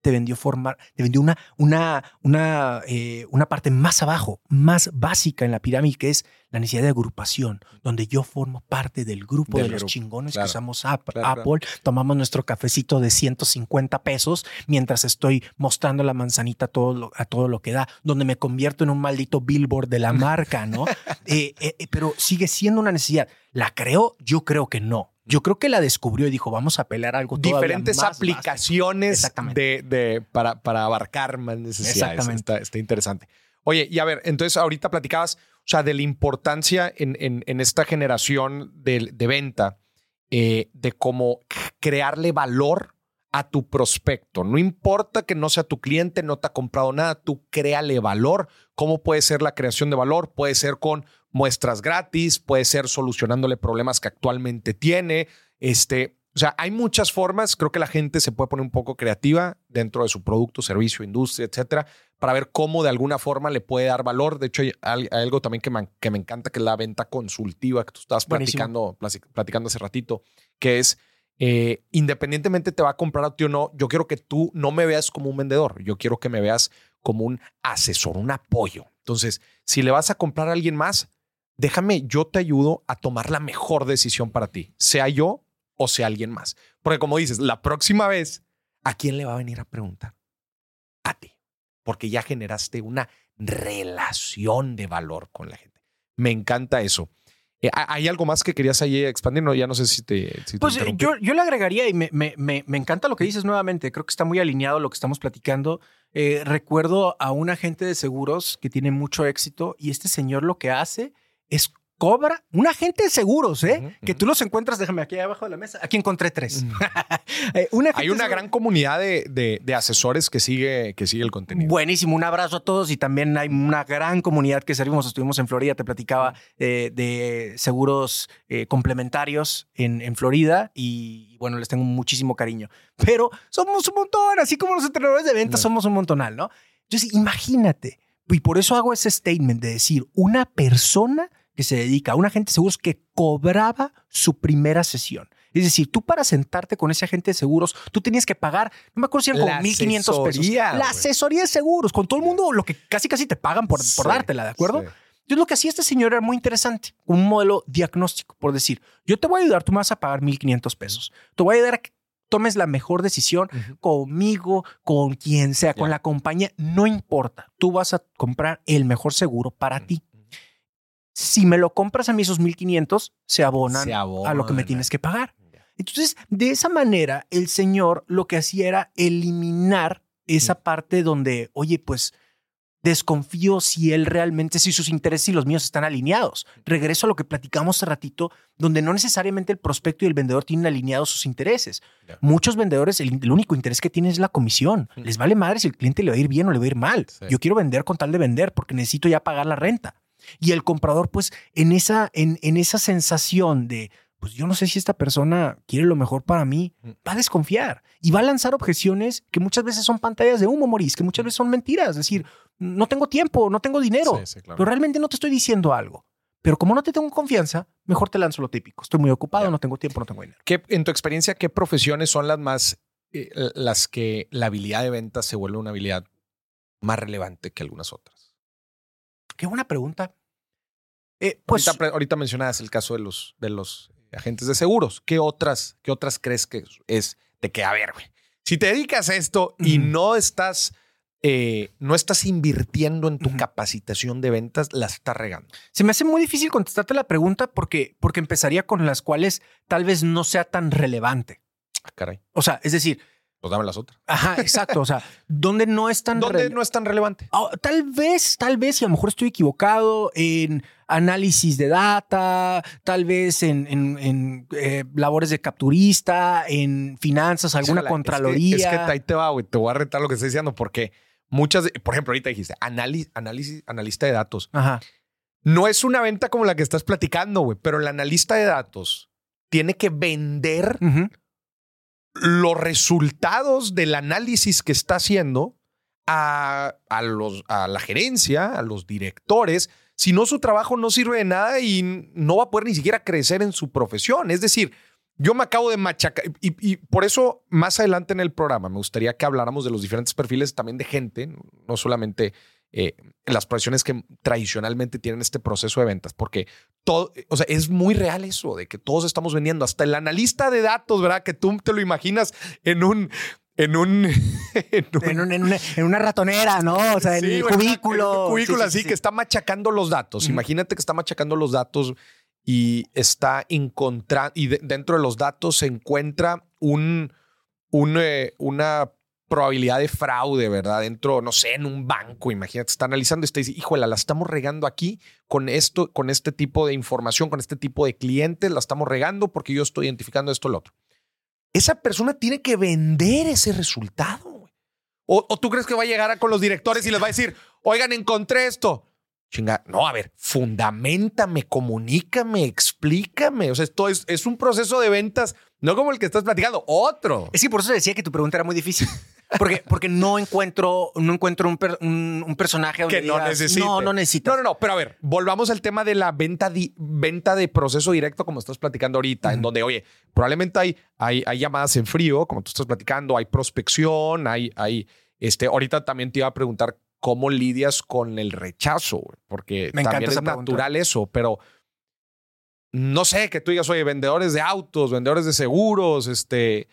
Te vendió formar, te vendió una, una, una, eh, una parte más abajo, más básica en la pirámide, que es la necesidad de agrupación, donde yo formo parte del grupo Del de los chingones claro. que usamos App- Claro, Apple, tomamos nuestro cafecito de 150 pesos mientras estoy mostrando la manzanita a todo lo, a todo lo que da, donde me convierto en un maldito billboard de la marca, ¿no? Eh, eh, pero sigue siendo una necesidad. ¿La creó? Yo creo que no. Yo creo que la descubrió y dijo, vamos a pelear algo Diferentes más básico". aplicaciones de, de- para, para abarcar más necesidades. Exactamente. Está, está interesante. Oye, y a ver, entonces ahorita platicabas, o sea, de la importancia en, en- en esta generación de, de venta, eh, de cómo crearle valor a tu prospecto. No importa que no sea tu cliente, no te ha comprado nada, tú créale valor. ¿Cómo puede ser la creación de valor? Puede ser con muestras gratis, puede ser solucionándole problemas que actualmente tiene. Este, o sea, hay muchas formas. Creo que la gente se puede poner un poco creativa dentro de su producto, servicio, industria, etcétera, para ver cómo de alguna forma le puede dar valor. De hecho, hay, algo también que me, que me encanta, que es la venta consultiva que tú estabas platicando, platicando hace ratito, que es eh, independientemente te va a comprar a ti o no, yo quiero que tú no me veas como un vendedor, yo quiero que me veas como un asesor, un apoyo. Entonces, si le vas a comprar a alguien más, déjame, yo te ayudo a tomar la mejor decisión para ti, sea yo o sea alguien más. Porque como dices, la próxima vez, ¿a quién le va a venir a preguntar? A ti, porque ya generaste una relación de valor con la gente. Me encanta eso. Eh, ¿Hay algo más que querías ahí expandir? No, ya no sé si te... si Pues eh, yo, yo le agregaría y me, me, me, me encanta lo que dices nuevamente. Creo que está muy alineado lo que estamos platicando. Eh, recuerdo a un agente de seguros que tiene mucho éxito y este señor lo que hace es cobra un agente de seguros, ¿eh? Que tú los encuentras, déjame aquí abajo de la mesa. Aquí encontré tres. Eh, Hay una gran comunidad de, de- de asesores que sigue, que sigue el contenido. Buenísimo, un abrazo a todos y también hay una gran comunidad que servimos. Estuvimos en Florida, te platicaba eh, de seguros eh, complementarios en, en Florida y bueno, les tengo muchísimo cariño. Pero somos un montón, así como los entrenadores de ventas somos un montonal, ¿no? Entonces, imagínate, y por eso hago ese statement de decir, una persona que se dedica a un agente de seguros que cobraba su primera sesión. Es decir, tú para sentarte con ese agente de seguros, tú tenías que pagar, no me acuerdo si eran como 1.500 pesos. La asesoría de seguros, con todo el mundo, lo que casi casi te pagan por, por Sí, dártela, ¿de acuerdo? sí. Entonces lo que hacía este señor era muy interesante, un modelo diagnóstico, por decir, yo te voy a ayudar, tú me vas a pagar 1.500 pesos. Te voy a ayudar a que tomes la mejor decisión conmigo, con quien sea, con la compañía, no importa. Tú vas a comprar el mejor seguro para ti. Si me lo compras a mí esos 1.500, se abonan Se a lo que me tienes que pagar. Entonces, de esa manera, el señor lo que hacía era eliminar esa parte donde, oye, pues desconfío si él realmente, si sus intereses y los míos están alineados. Regreso a lo que platicamos hace ratito, donde no necesariamente el prospecto y el vendedor tienen alineados sus intereses. Muchos vendedores, el, el único interés que tienen es la comisión. Mm. Les vale madre si el cliente le va a ir bien o le va a ir mal. Sí. Yo quiero vender con tal de vender porque necesito ya pagar la renta. Y el comprador, pues, en esa, en, en esa sensación de, pues yo no sé si esta persona quiere lo mejor para mí, Mm. va a desconfiar y va a lanzar objeciones que muchas veces son pantallas de humo, Maurice, que muchas veces son mentiras. Es decir, no tengo tiempo, no tengo dinero, Sí, sí, claro. pero realmente no te estoy diciendo algo. Pero como no te tengo confianza, mejor te lanzo lo típico. Estoy muy ocupado, Ya. no tengo tiempo, no tengo dinero. ¿Qué- en tu experiencia, ¿qué profesiones son las más, eh, las que la habilidad de ventas se vuelve una habilidad más relevante que algunas otras? Qué buena pregunta. Eh, pues ahorita, ahorita mencionabas el caso de los, de los agentes de seguros. ¿Qué otras, qué otras crees que es de que, a ver, güey, si te dedicas a esto y no estás, eh, no estás invirtiendo en tu capacitación de ventas, la estás regando? se me hace muy difícil contestarte la pregunta porque, porque empezaría con las cuales tal vez no sea tan relevante. Ah, caray, O sea, es decir, pues dame las otras. ajá, exacto. O sea, donde no es tan ¿Dónde rele- no es tan relevante? Ah, tal vez, tal vez, y a lo mejor estoy equivocado en análisis de data, tal vez en, en- en, eh, labores de capturista, en finanzas, alguna Híjole, es que- contraloría. Es que, ahí te va, güey. Te voy a retar lo que estoy diciendo porque muchas, por ejemplo, ahorita dijiste análisis, análisis, analista de datos. Ajá. No es una venta como la que estás platicando, güey, pero el analista de datos tiene que vender Ujú. Los resultados del análisis que está haciendo a, a los, a la gerencia, a los directores. Si no, su trabajo no sirve de nada y no va a poder ni siquiera crecer en su profesión. Es decir, yo me acabo de machacar y, y por eso más adelante en el programa me gustaría que habláramos de los diferentes perfiles también de gente, no solamente eh, las profesiones que tradicionalmente tienen este proceso de ventas, porque todo, o sea, es muy real eso de que todos estamos vendiendo, hasta el analista de datos, ¿verdad? Que tú te lo imaginas en un, en un, en un- En, un- en una, en una ratonera, ¿no? O sea, en Sí, güey, cubículo. en un cubículo Sí, sí, así sí. que está machacando los datos. Imagínate que está machacando los datos y está encontrando, y de- dentro de los datos se encuentra un, un, eh, una probabilidad de fraude, ¿verdad? Dentro, no sé, en un banco, imagínate, está analizando y está dice, híjole, la estamos regando aquí con esto, con este tipo de información, con este tipo de clientes, la estamos regando porque yo estoy identificando esto, lo otro. Esa persona tiene que vender ese resultado. O, o tú crees que va a llegar a- con los directores y les va a decir, oigan, encontré esto. Chinga, no, a ver, fundamentame, comunícame, explícame. O sea, esto es, un proceso de ventas, no como el que estás platicando, otro. Es que por eso decía que tu pregunta era muy difícil. Porque, porque no encuentro, no encuentro un, per- un- un personaje donde que no digas, necesita. No, no necesita. No, no, no. Pero a ver, volvamos al tema de la venta, di- venta de proceso directo, como estás platicando ahorita, en donde, oye, probablemente hay, hay, hay llamadas en frío, como tú estás platicando, hay prospección, hay, hay, este, ahorita también te iba a preguntar cómo lidias con el rechazo, porque Me también es pregunta. natural eso, pero no sé, que tú digas, oye, vendedores de autos, vendedores de seguros, este,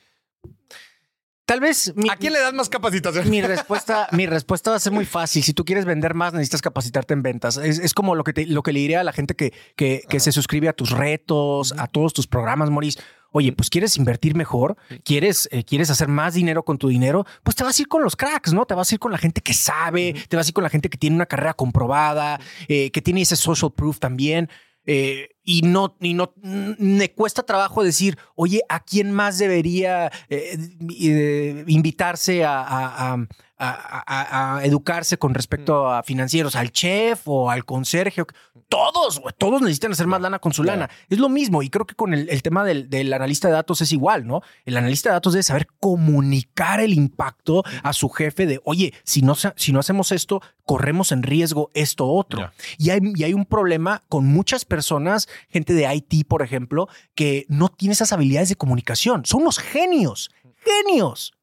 Tal vez mi, ¿a quién le das más capacitación? mi respuesta, mi respuesta va a ser muy fácil. Si tú quieres vender más, necesitas capacitarte en ventas. Es, es como lo que, te- lo que le diría a la gente que, que, se suscribe a tus retos, a todos tus programas, Maurice. Oye, pues quieres invertir mejor, quieres, eh, quieres hacer más dinero con tu dinero, pues te vas a ir con los cracks, ¿no? Te vas a ir con la gente que sabe, te vas a ir con la gente que tiene una carrera comprobada, eh, que tiene ese social proof también. Eh, y no, y no me cuesta trabajo decir, oye, ¿a quién más debería eh, eh, invitarse a- a- a- a educarse con respecto a financieros? ¿Al chef o al conserje? Todos, todos necesitan hacer más lana con su lana. Es lo mismo. Y creo que con el, el tema del, del analista de datos es igual, ¿no? El analista de datos debe saber comunicar el impacto a su jefe de, oye, si no, si no hacemos esto, corremos en riesgo esto otro. Y hay, y hay un problema con muchas personas, gente de IT, por ejemplo, que no tiene esas habilidades de comunicación. Son unos genios, genios.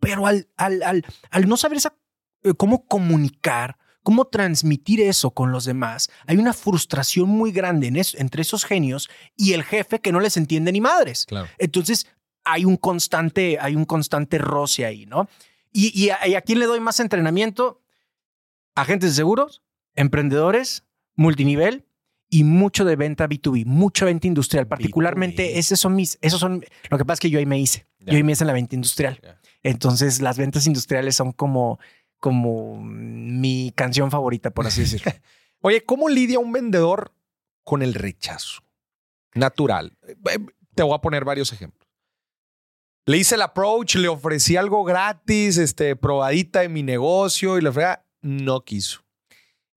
Pero al, al, al, al no saber esa, eh, cómo comunicar, cómo transmitir eso con los demás, hay una frustración muy grande en eso- entre esos genios y el jefe que no les entiende ni madres. Claro. Entonces hay un constante, hay un constante roce ahí, ¿no? Y, y a, y a quién le doy más entrenamiento? Agentes de seguros, emprendedores, multinivel y mucho de venta B2B, mucha venta industrial. Particularmente, B2B. esos son mis, esos son, lo que pasa es que yo ahí me hice. Yo ahí me hice en la venta industrial. Entonces, las ventas industriales son como, como mi canción favorita, por así decirlo. Oye, ¿cómo lidia un vendedor con el rechazo? Natural. Eh, Te voy a poner varios ejemplos. Le hice el approach, le ofrecí algo gratis, este, probadita de mi negocio y la frega no quiso.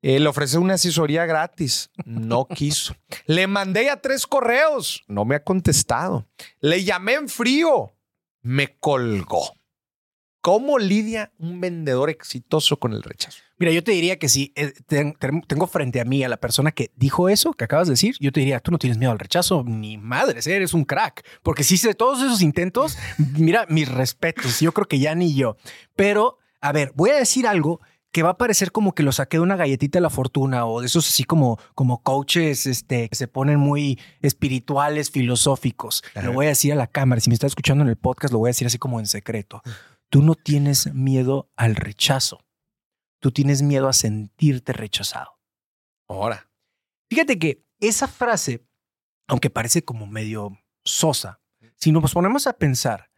Eh, le ofrecí una asesoría gratis. No quiso. Le mandé ya tres correos. No me ha contestado. Le llamé en frío. Me colgó. ¿Cómo lidia un vendedor exitoso con el rechazo? Mira, yo te diría que si eh, ten- ten- tengo frente a mí a la persona que dijo eso que acabas de decir, yo te diría, tú no tienes miedo al rechazo, ni madres, eres un crack. Porque si hice todos esos intentos, mira, mis respetos, yo creo que ya ni yo. Pero, a ver, voy a decir algo que va a parecer como que lo saqué de una galletita de la fortuna o de esos así como, como coaches este, que se ponen muy espirituales, filosóficos. Ajá. Lo voy a decir a la cámara. Si me está escuchando en el podcast, lo voy a decir así como en secreto. Tú no tienes miedo al rechazo. Tú tienes miedo a sentirte rechazado. Ahora. Fíjate que esa frase, aunque parece como medio sosa, si nos ponemos a pensar,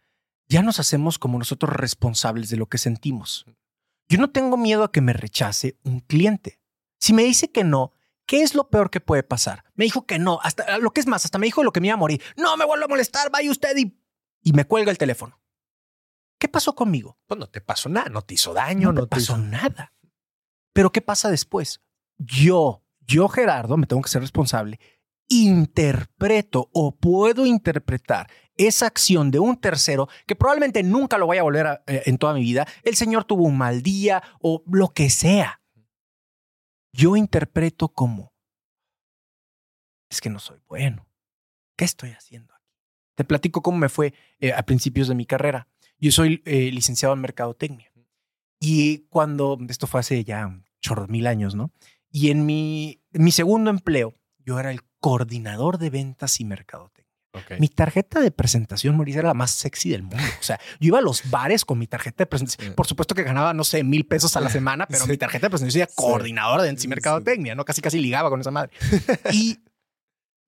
ya nos hacemos como nosotros responsables de lo que sentimos. Yo no tengo miedo a que me rechace un cliente. Si me dice que no, ¿qué es lo peor que puede pasar? Me dijo que no, hasta lo que es más, hasta me dijo lo que me iba a morir. No me vuelvo a molestar, vaya usted y, y me cuelga el teléfono. ¿Qué pasó conmigo? Pues no te pasó nada, no te hizo daño, no, no, te pasó hizo- nada. Pero ¿qué pasa después? Yo, yo Gerardo, me tengo que ser responsable, interpreto o puedo interpretar esa acción de un tercero que probablemente nunca lo vaya a volver a- eh, en toda mi vida. El señor tuvo un mal día o lo que sea. Yo interpreto como, es que no soy bueno. ¿Qué estoy haciendo aquí? Te platico cómo me fue eh, a principios de mi carrera. Yo soy eh, licenciado en mercadotecnia. Y cuando, esto fue hace ya chorro mil años, ¿no? Y en mi, mi segundo empleo, yo era el coordinador de ventas y mercadotecnia. Ok. Mi tarjeta de presentación, Mauricio, era la más sexy del mundo. O sea, yo iba a los bares con mi tarjeta de presentación. Por supuesto que ganaba, no sé, mil pesos a la semana, pero Sí. mi tarjeta de presentación decía Sí. coordinador de ventas y mercadotecnia, ¿no? Casi, casi ligaba con esa madre. Y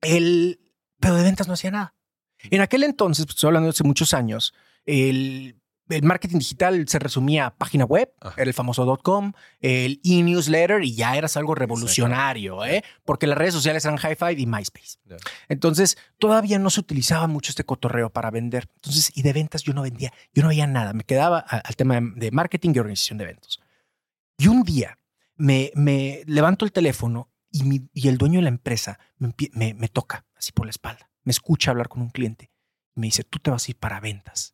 el, pero de ventas no hacía nada. En aquel entonces, pues, estoy hablando de hace muchos años, el, el marketing digital se resumía a página web, Ajá. era el famoso .com, el e-newsletter y ya eras algo revolucionario, ¿eh? porque las redes sociales eran High Five y MySpace. Entonces, todavía no se utilizaba mucho este cotorreo para vender. Entonces, y de ventas yo no vendía, yo no veía nada. Me quedaba al tema de, marketing y organización de eventos. Y un día me, me levanto el teléfono y, mi- y el dueño de la empresa me, me- me toca así por la espalda. Me escucha hablar con un cliente y me dice, tú te vas a ir para ventas.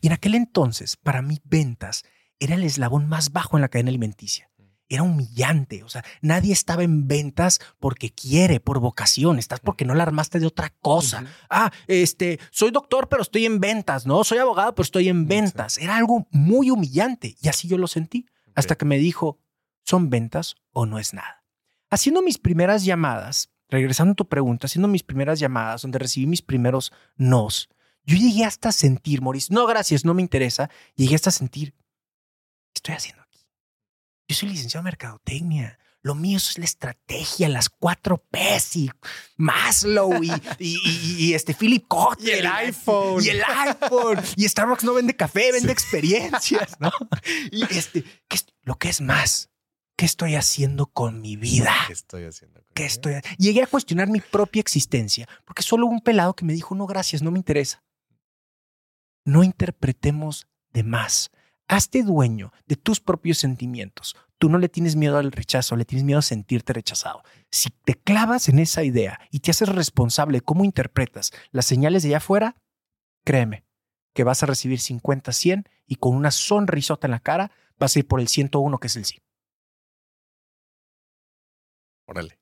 Y en aquel entonces, para mí, ventas era el eslabón más bajo en la cadena alimenticia. Era humillante. O sea, nadie estaba en ventas porque quiere, por vocación. Estás porque no la armaste de otra cosa. Ah, este, soy doctor, pero estoy en ventas, ¿no? Soy abogado, pero estoy en ventas. Era algo muy humillante. Y así yo lo sentí. Hasta que me dijo, ¿son ventas o no es nada? Haciendo mis primeras llamadas, regresando a tu pregunta, haciendo mis primeras llamadas, donde recibí mis primeros nos, yo llegué hasta sentir, Maurice, no gracias, no me interesa, llegué hasta sentir, ¿qué estoy haciendo aquí? Yo soy licenciado en mercadotecnia. Lo mío es la estrategia, las cuatro P's y Maslow y, y, y- y este Philip Kotler. Y el iPhone. Y el iPhone. Y Starbucks no vende café, vende experiencias, ¿no? Y este, ¿qué es- lo que es más, ¿qué estoy haciendo con mi vida? ¿Qué estoy haciendo? con ¿Qué ella? estoy? Llegué a cuestionar mi propia existencia porque solo un pelado que me dijo, no, gracias, no me interesa. No interpretemos de más. Hazte dueño de tus propios sentimientos. Tú no le tienes miedo al rechazo, le tienes miedo a sentirte rechazado. Si te clavas en esa idea y te haces responsable de cómo interpretas las señales de allá afuera, créeme que vas a recibir 50, 100 y con una sonrisota en la cara vas a ir por el 101 que es el sí. Órale.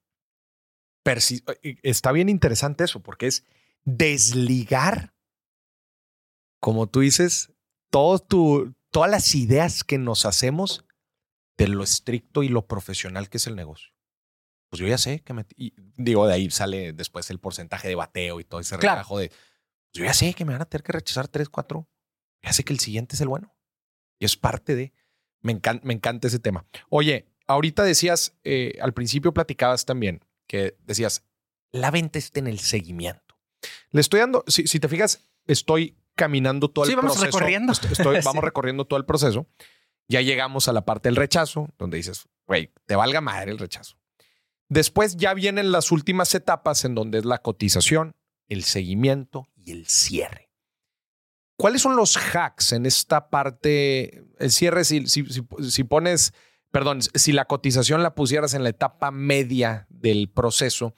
Eh, Está bien interesante eso, porque es desligar, como tú dices, todo tu, todas las ideas que nos hacemos de lo estricto y lo profesional que es el negocio. Pues yo ya sé que me... y digo, de ahí sale después el porcentaje de bateo y todo ese Claro. relajo de... Yo ya sé que me van a tener que rechazar tres, cuatro. Ya sé que el siguiente es el bueno. Y es parte de... Me, encan- me encanta ese tema. Oye, ahorita decías, eh, al principio platicabas también, que decías, la venta está en el seguimiento. Le estoy dando, si, si te fijas, estoy caminando todo Sí, el vamos proceso. recorriendo. Estoy- Sí. Vamos recorriendo todo el proceso. Ya llegamos a la parte del rechazo, donde dices, güey, te valga madre el rechazo. Después ya vienen las últimas etapas en donde es la cotización, el seguimiento y el cierre. ¿Cuáles son los hacks en esta parte? El cierre, si, si, si- si pones perdón, si la cotización la pusieras en la etapa media del proceso,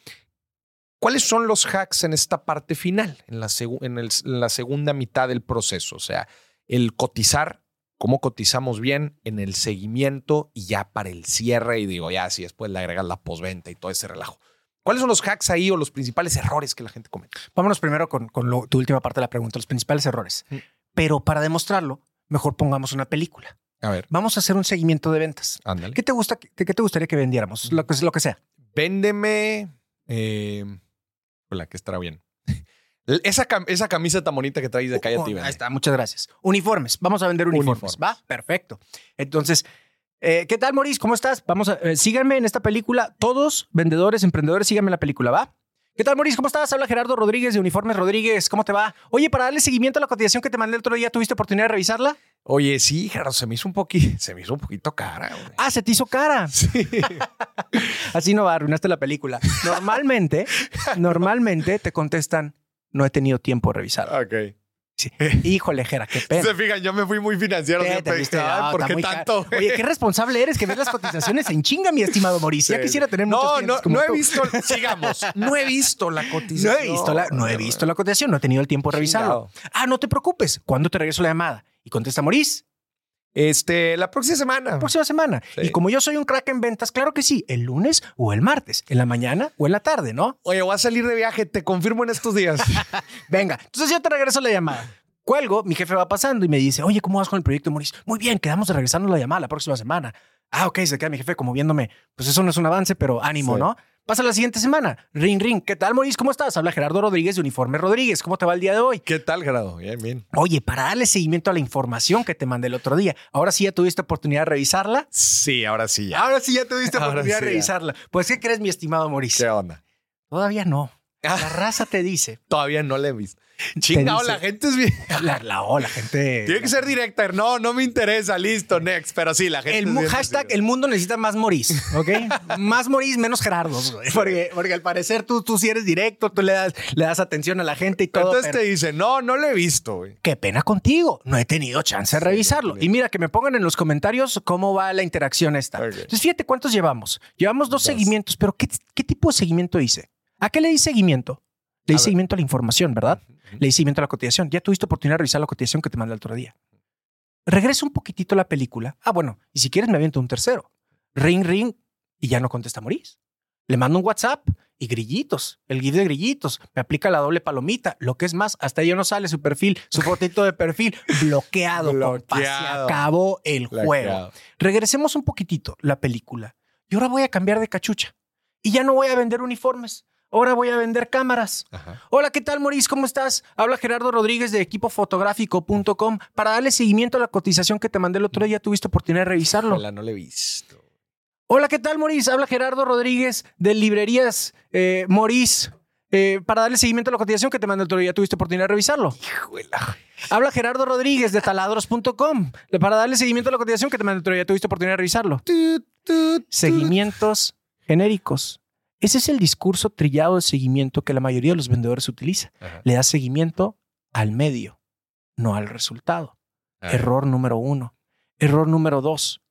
¿cuáles son los hacks en esta parte final, en la, en la segunda mitad del proceso? O sea, el cotizar, cómo cotizamos bien en el seguimiento y ya para el cierre y digo, ya, si después le agregas la postventa y todo ese relajo. ¿Cuáles son los hacks ahí o los principales errores que la gente comete? Vámonos primero con, tu última parte de la pregunta, los principales errores. Mm. Pero para demostrarlo, mejor pongamos una película. A ver. Vamos a hacer un seguimiento de ventas. Ándale. ¿Qué te gusta? Qué, te gustaría que vendiéramos? Lo que, lo que sea. Véndeme. Eh, hola, que estará bien. Esa, esa, camisa tan bonita que traes de calle uh, Ahí está, muchas gracias. Uniformes. Vamos a vender uniformes. ¿Va? Perfecto. Entonces, eh, ¿qué tal, Maurice? ¿Cómo estás? Vamos a, eh, síganme en esta película. Todos, vendedores, emprendedores, síganme en la película, ¿va? ¿Qué tal, Maurice? ¿Cómo estás? Habla Gerardo Rodríguez de Uniformes Rodríguez. ¿Cómo te va? Oye, para darle seguimiento a la cotización que te mandé el otro día, ¿tuviste oportunidad de revisarla? Oye, sí, Gerardo, se me hizo un poquito, se me hizo un poquito cara. Ah, se te hizo cara. Sí. Así no va, arruinaste la película. Normalmente, normalmente te contestan, no he tenido tiempo de revisar. Ok. Híjole, Jera, qué pena. Se fijan, yo me fui muy financiero. ¿Por qué tanto? Oye, qué responsable eres que ves las cotizaciones en chinga, mi estimado Mauricio. Ya quisiera tener muchos No, no, no he visto, sigamos, no he visto la cotización. No he visto la, no he visto la cotización, no he tenido el tiempo de revisarlo. Ah, no te preocupes. ¿Cuándo te regreso la llamada? Y contesta Maurice. Este, la próxima semana. La próxima semana. Y como yo soy un crack en ventas, claro que sí, el lunes o el martes, en la mañana o en la tarde, ¿no? Oye, voy a salir de viaje, te confirmo en estos días. Venga, entonces yo te regreso la llamada. Cuelgo, mi jefe va pasando y me dice, oye, ¿cómo vas con el proyecto, Maurice? Muy bien, quedamos de regresarnos la llamada la próxima semana. Ah, ok, se queda mi jefe como viéndome, pues eso no es un avance, pero ánimo, ¿no? Pasa la siguiente semana. Ring, ring. ¿Qué tal, Maurice? ¿Cómo estás? Habla Gerardo Rodríguez de Uniforme Rodríguez. ¿Cómo te va el día de hoy? ¿Qué tal, Gerardo? Bien, bien. Oye, para darle seguimiento a la información que te mandé el otro día, ¿ahora sí ya tuviste oportunidad de revisarla? Sí, ahora sí ya. Ahora sí ya tuviste oportunidad de revisarla. Pues, ¿qué crees, mi estimado Maurice? ¿Qué onda? Todavía no. La raza te dice. Todavía no le he visto. Chingado, la gente es bien. La, la, gente. Tiene que ser directa. No, no me interesa. Listo, next. Pero sí, la gente. El hashtag el mundo necesita más Moris. ¿Ok? más Moris, menos Gerardo. Porque, porque al parecer tú, tú sí eres directo, tú le das, le das atención a la gente y todo. Entonces te dice, no, no lo he visto. Güey. Qué pena contigo. No he tenido chance de revisarlo. Y mira, que me pongan en los comentarios cómo va la interacción esta. Entonces, fíjate cuántos llevamos. Llevamos dos, seguimientos, pero ¿qué, ¿qué tipo de seguimiento hice? ¿A qué le di seguimiento? Le di seguimiento a la información, ¿verdad? Le di seguimiento a la cotización. Ya tuviste oportunidad de revisar la cotización que te mandé el otro día. Regreso un poquitito a la película. Ah, bueno, y si quieres me aviento un tercero. Ring, ring, y ya no contesta Maurice. Le mando un WhatsApp y grillitos, el guía de grillitos, me aplica la doble palomita, lo que es más, hasta ahí no sale su perfil, su fotito de perfil, bloqueado, bloqueado. Se acabó el juego. Regresemos un poquitito la película. Y ahora voy a cambiar de cachucha. Y ya no voy a vender uniformes. Ahora voy a vender cámaras. Hola, ¿qué tal, Maurice? ¿Cómo estás? Habla Gerardo Rodríguez de equipofotográfico.com para darle seguimiento a la cotización que te mandé el otro día. ¿Tuviste oportunidad de revisarlo? Hola, no le he visto. Hola, ¿qué tal, Maurice? Habla Gerardo Rodríguez de Librerías eh, Maurice. Eh, para darle seguimiento a la cotización que te mandé el otro día, ¿tuviste oportunidad de revisarlo? Híjole. Habla Gerardo Rodríguez de taladros.com. Para darle seguimiento a la cotización que te mandé el otro día, ¿tuviste oportunidad de revisarlo? Seguimientos genéricos. Ese es el discurso trillado de seguimiento que la mayoría de los vendedores utiliza. Le da seguimiento al medio, no al resultado. Error número uno. Error número dos.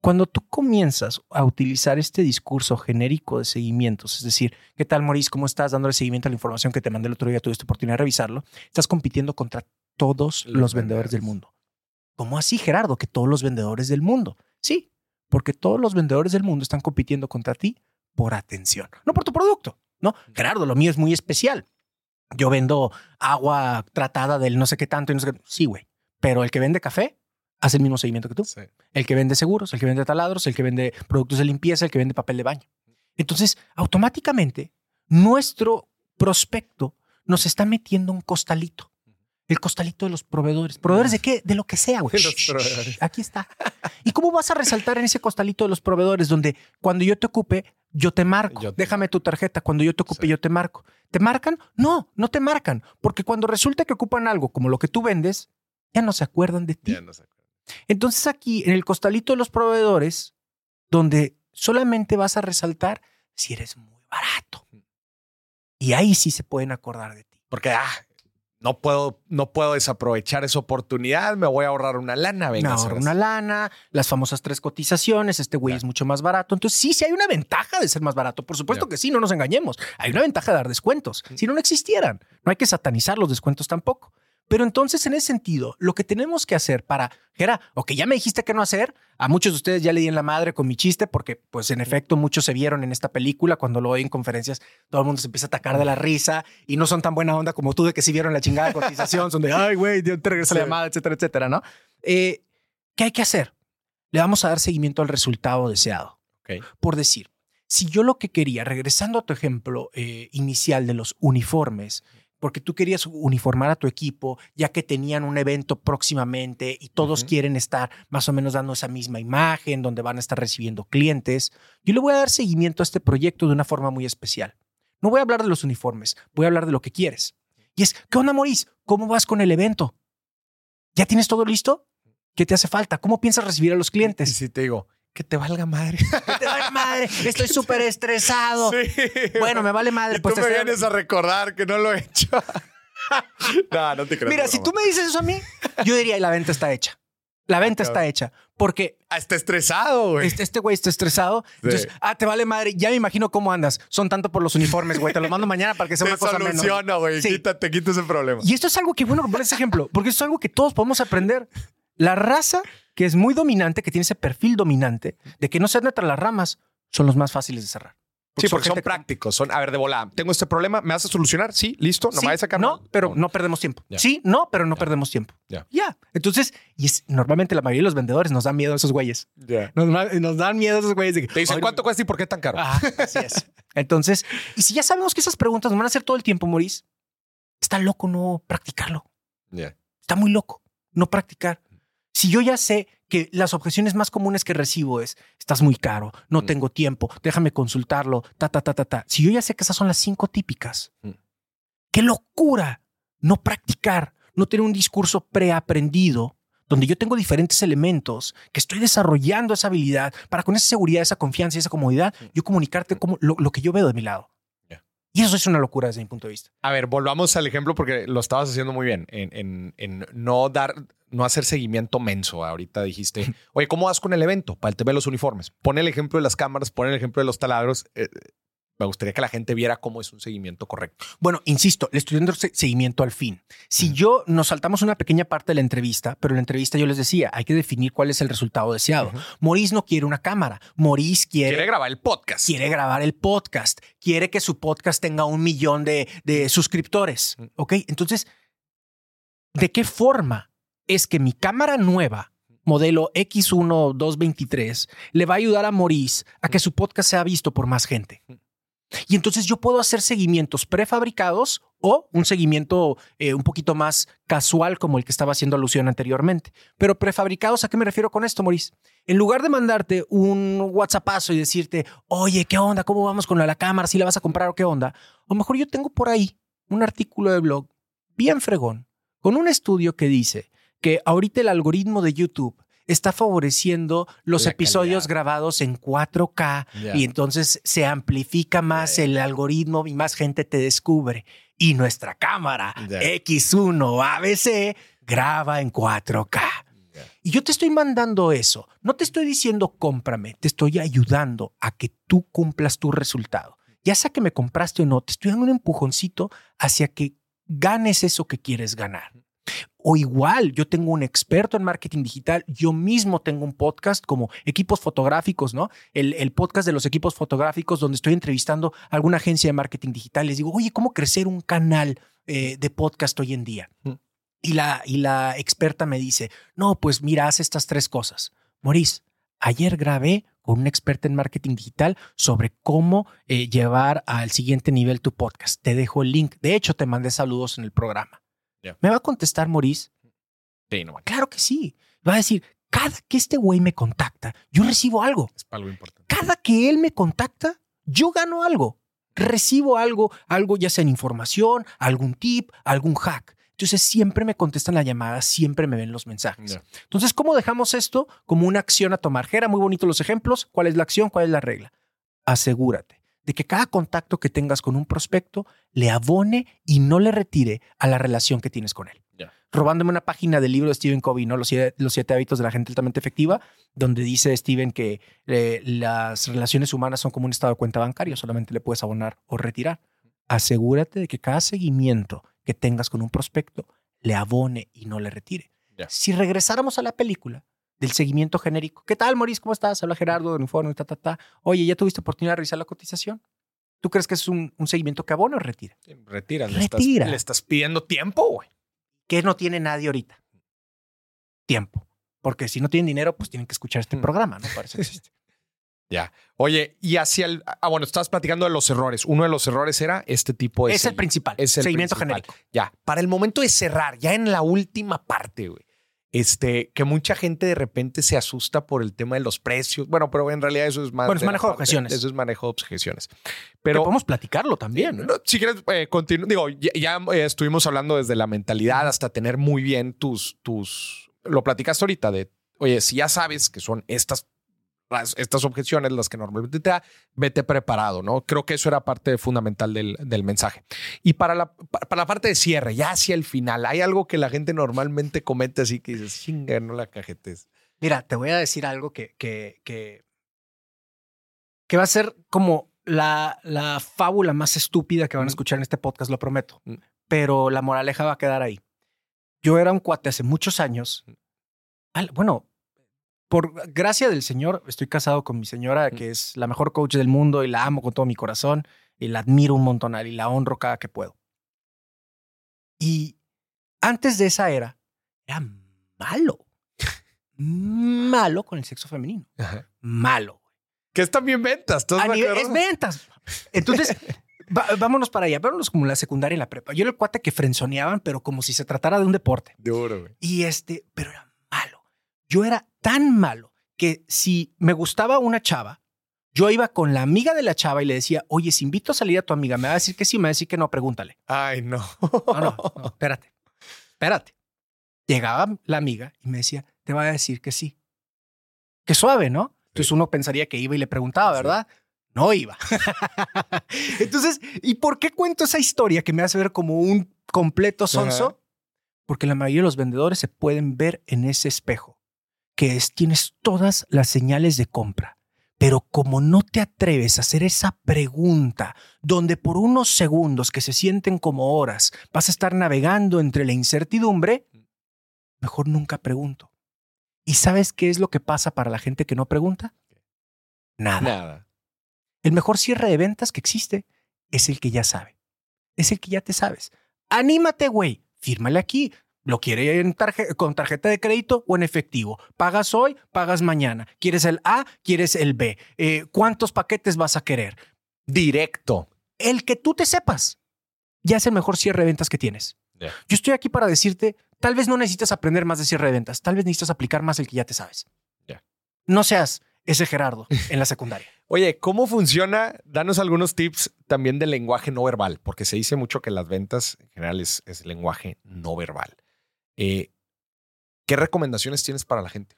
Cuando tú comienzas a utilizar este discurso genérico de seguimientos, es decir, ¿qué tal, Maurice? ¿Cómo estás dándole seguimiento a la información que te mandé el otro día? Tuviste oportunidad de revisarlo. Estás compitiendo contra todos los, vendedores del mundo. ¿Cómo así, Gerardo? Que todos los vendedores del mundo. Sí, porque todos los vendedores del mundo están compitiendo contra ti por atención, no por tu producto, ¿no? Gerardo, lo mío es muy especial. Yo vendo agua tratada del no sé qué tanto y no sé qué. Sí, güey. Pero el que vende café hace el mismo seguimiento que tú. El que vende seguros, el que vende taladros, el que vende productos de limpieza, el que vende papel de baño. Entonces, automáticamente, nuestro prospecto nos está metiendo un costalito. El costalito de los proveedores. ¿Proveedores de qué? De lo que sea, güey. Aquí está. ¿Y cómo vas a resaltar en ese costalito de los proveedores donde cuando yo te ocupe, yo te marco. Déjame tu tarjeta. Cuando yo te ocupe, yo te marco. ¿Te marcan? No, no te marcan. Porque cuando resulta que ocupan algo como lo que tú vendes, ya no se acuerdan de ti. Ya no se acuerdan. Entonces aquí, en el costalito de los proveedores, donde solamente vas a resaltar si eres muy barato. Y ahí sí se pueden acordar de ti. Porque, ah, no puedo, no puedo desaprovechar esa oportunidad, me voy a ahorrar una lana, venga. Me ahorro una lana, las famosas tres cotizaciones, este güey es mucho más barato. Entonces, sí, sí hay una ventaja de ser más barato. Por supuesto que sí, no nos engañemos. Hay una ventaja de dar descuentos. Si no, no existieran. No hay que satanizar los descuentos tampoco. Pero entonces, en ese sentido, lo que tenemos que hacer para, Gera, o que ya me dijiste que no hacer, a muchos de ustedes ya le di en la madre con mi chiste, porque pues en efecto muchos se vieron en esta película, cuando lo oí en conferencias, todo el mundo se empieza a atacar de la risa y no son tan buena onda como tú de que sí vieron la chingada cotización, son de, ay, güey, te regresa la llamada, etcétera, etcétera, ¿no? Eh, ¿Qué hay que hacer? Le vamos a dar seguimiento al resultado deseado. Por decir, si yo lo que quería, regresando a tu ejemplo eh, inicial de los uniformes, porque tú querías uniformar a tu equipo, ya que tenían un evento próximamente y todos quieren estar más o menos dando esa misma imagen, donde van a estar recibiendo clientes. Yo le voy a dar seguimiento a este proyecto de una forma muy especial. No voy a hablar de los uniformes, voy a hablar de lo que quieres. Y es, ¿qué onda, Maurice? ¿Cómo vas con el evento? ¿Ya tienes todo listo? ¿Qué te hace falta? ¿Cómo piensas recibir a los clientes? Y si te digo, que te valga madre. Que te valga madre. Estoy súper estresado. Bueno, me vale madre. Y pues tú me vienes a recordar que no lo he hecho. no, no te creo. Mira, si tú me dices eso a mí, yo diría, la venta está hecha. La venta está hecha. Porque. Ah, está estresado, güey. Este, este güey está estresado. Entonces, ah, te vale madre. Ya me imagino cómo andas. Son tanto por los uniformes, güey. Te los mando mañana para que sea una cosa menos. soluciona, güey. Sí. Quítate, ese problema. Y esto es algo que, bueno, por ese ejemplo, porque esto es algo que todos podemos aprender. La raza que es muy dominante, que tiene ese perfil dominante de que no se anda tras las ramas, son los más fáciles de cerrar. sí, porque son, prácticos. Son, a ver, de volada, tengo este problema, ¿me vas a solucionar? Sí, listo, no me vas a sacar. No, pero no perdemos tiempo. Sí, no, pero no perdemos tiempo. Ya. Ya. Entonces, y es normalmente la mayoría de los vendedores nos dan miedo a esos güeyes. Nos, dan miedo a esos güeyes. Te dicen, ¿cuánto cuesta y por qué tan caro? así es. Entonces, y si ya sabemos que esas preguntas nos van a hacer todo el tiempo, Maurice, está loco no practicarlo. Está muy loco no practicar. Si yo ya sé que las objeciones más comunes que recibo es, estás muy caro, no mm. tengo tiempo, déjame consultarlo, ta, ta, ta, ta, ta. Si yo ya sé que esas son las cinco típicas, mm. qué locura no practicar, no tener un discurso preaprendido donde yo tengo diferentes elementos, que estoy desarrollando esa habilidad para con esa seguridad, esa confianza y esa comodidad, mm. yo comunicarte como lo, que yo veo de mi lado. Y eso es una locura desde mi punto de vista. A ver, volvamos al ejemplo porque lo estabas haciendo muy bien en, en no dar no hacer seguimiento menso. Ahorita dijiste, oye, ¿cómo vas con el evento? Para el TV los uniformes. Pon el ejemplo de las cámaras, pon el ejemplo de los taladros. Eh, me gustaría que la gente viera cómo es un seguimiento correcto. Bueno, insisto, le estoy dando seguimiento al fin. Si yo nos saltamos una pequeña parte de la entrevista, pero en la entrevista yo les decía, hay que definir cuál es el resultado deseado. Maurice no quiere una cámara. Maurice quiere... Quiere grabar el podcast. Quiere grabar el podcast. Quiere que su podcast tenga un millón de, de suscriptores. ¿Ok? Entonces, ¿de qué forma es que mi cámara nueva, modelo X1 223, le va a ayudar a Maurice a que su podcast sea visto por más gente. Y entonces yo puedo hacer seguimientos prefabricados o un seguimiento eh, un poquito más casual como el que estaba haciendo alusión anteriormente. Pero prefabricados, ¿a qué me refiero con esto, Maurice? En lugar de mandarte un WhatsAppazo y decirte, oye, ¿qué onda? ¿Cómo vamos con la, la cámara? ¿Si la vas a comprar o qué onda? A lo mejor yo tengo por ahí un artículo de blog bien fregón, con un estudio que dice que ahorita el algoritmo de YouTube está favoreciendo los episodios grabados en 4K y entonces se amplifica más el algoritmo y más gente te descubre. Y nuestra cámara X1 ABC graba en 4K. Y yo te estoy mandando eso. No te estoy diciendo cómprame, te estoy ayudando a que tú cumplas tu resultado. Ya sea que me compraste o no, te estoy dando un empujoncito hacia que ganes eso que quieres ganar. O igual, yo tengo un experto en marketing digital, yo mismo tengo un podcast como equipos fotográficos, ¿no? El, podcast de los equipos fotográficos donde estoy entrevistando a alguna agencia de marketing digital. Les digo, oye, ¿cómo crecer un canal eh, de podcast hoy en día? Mm. Y la, y la experta me dice, no, pues mira, haz estas tres cosas. Maurice, ayer grabé con un experta en marketing digital sobre cómo eh, llevar al siguiente nivel tu podcast. Te dejo el link. De hecho, te mandé saludos en el programa. ¿Me va a contestar Maurice? Sí, no. Claro que sí. Va a decir, cada que este güey me contacta, yo recibo algo. Es algo importante. Cada que él me contacta, yo gano algo. Recibo algo, algo ya sea en información, algún tip, algún hack. Entonces siempre me contestan la llamada, siempre me ven los mensajes. Entonces, ¿cómo dejamos esto como una acción a tomar? Gera, muy bonitos los ejemplos. ¿Cuál es la acción? ¿Cuál es la regla? Asegúrate de que cada contacto que tengas con un prospecto le abone y no le retire a la relación que tienes con él. Robándome una página del libro de Stephen Covey, ¿no? Los siete, hábitos de la gente altamente efectiva, donde dice Stephen que eh, las relaciones humanas son como un estado de cuenta bancario, solamente le puedes abonar o retirar. Asegúrate de que cada seguimiento que tengas con un prospecto le abone y no le retire. Si regresáramos a la película, del seguimiento genérico. ¿Qué tal, Maurice? ¿Cómo estás? Habla Gerardo de Uniforme, ta, ta, ta. Oye, ¿ya tuviste oportunidad de revisar la cotización? ¿Tú crees que es un, seguimiento que abona o retira? retira. Retira. Le estás, pidiendo tiempo, güey. ¿Qué no tiene nadie ahorita? Tiempo. Porque si no tienen dinero, pues tienen que escuchar este mm. programa, ¿no? Parece existe. Ya. Oye, y hacia el. Ah, bueno, estabas platicando de los errores. Uno de los errores era este tipo de. Es el principal. Es el seguimiento genérico. Ya. Para el momento de cerrar, ya en la última parte, güey este, que mucha gente de repente se asusta por el tema de los precios. Bueno, pero en realidad eso es más. Bueno, es manejo de objeciones. Eso es manejo de objeciones. Pero podemos platicarlo también. si quieres, eh, digo, ya, eh, estuvimos hablando desde la mentalidad hasta tener muy bien tus, tus. Lo platicaste ahorita de, oye, si ya sabes que son estas estas objeciones, las que normalmente te da, vete preparado, ¿no? Creo que eso era parte fundamental del, del mensaje. Y para la, para la parte de cierre, ya hacia el final, hay algo que la gente normalmente comete así que dices, chinga, no la cajetes. Mira, te voy a decir algo que, que, que, que va a ser como la, la fábula más estúpida que van a escuchar en este podcast, lo prometo. Mm. Pero la moraleja va a quedar ahí. Yo era un cuate hace muchos años. Bueno, por gracia del Señor, estoy casado con mi señora, que es la mejor coach del mundo y la amo con todo mi corazón y la admiro un montón y la honro cada que puedo. Y antes de esa era, era malo. malo con el sexo femenino. Malo. Que es también ventas. es ventas. Entonces, vámonos para allá. Vámonos como la secundaria y la prepa. Yo era el cuate que frenzoneaban, pero como si se tratara de un deporte. Duro, güey. Y este, pero era. Yo era tan malo que si me gustaba una chava, yo iba con la amiga de la chava y le decía, oye, si invito a salir a tu amiga, me va a decir que sí, me va a decir que no, pregúntale. Ay, no. No, no, espérate, espérate. Llegaba la amiga y me decía, te va a decir que sí. Qué suave, ¿no? Entonces uno pensaría que iba y le preguntaba, ¿verdad? No iba. Entonces, ¿y por qué cuento esa historia que me hace ver como un completo sonso? Porque la mayoría de los vendedores se pueden ver en ese espejo que es tienes todas las señales de compra, pero como no te atreves a hacer esa pregunta donde por unos segundos que se sienten como horas vas a estar navegando entre la incertidumbre, mejor nunca pregunto. ¿Y sabes qué es lo que pasa para la gente que no pregunta? Nada. Nada. El mejor cierre de ventas que existe es el que ya sabe. Es el que ya te sabes. Anímate, güey. Fírmale aquí. ¿Lo quiere con tarjeta de crédito o en efectivo? ¿Pagas hoy? ¿Pagas mañana? ¿Quieres el A? ¿Quieres el B? Eh, ¿Cuántos paquetes vas a querer? Directo. El que tú te sepas ya es el mejor cierre de ventas que tienes. Yo estoy aquí para decirte, tal vez no necesitas aprender más de cierre de ventas, tal vez necesitas aplicar más el que ya te sabes. No seas ese Gerardo en la secundaria. Oye, ¿cómo funciona? Danos algunos tips también del lenguaje no verbal, porque se dice mucho que las ventas en general es lenguaje no verbal. Eh, ¿Qué recomendaciones tienes para la gente?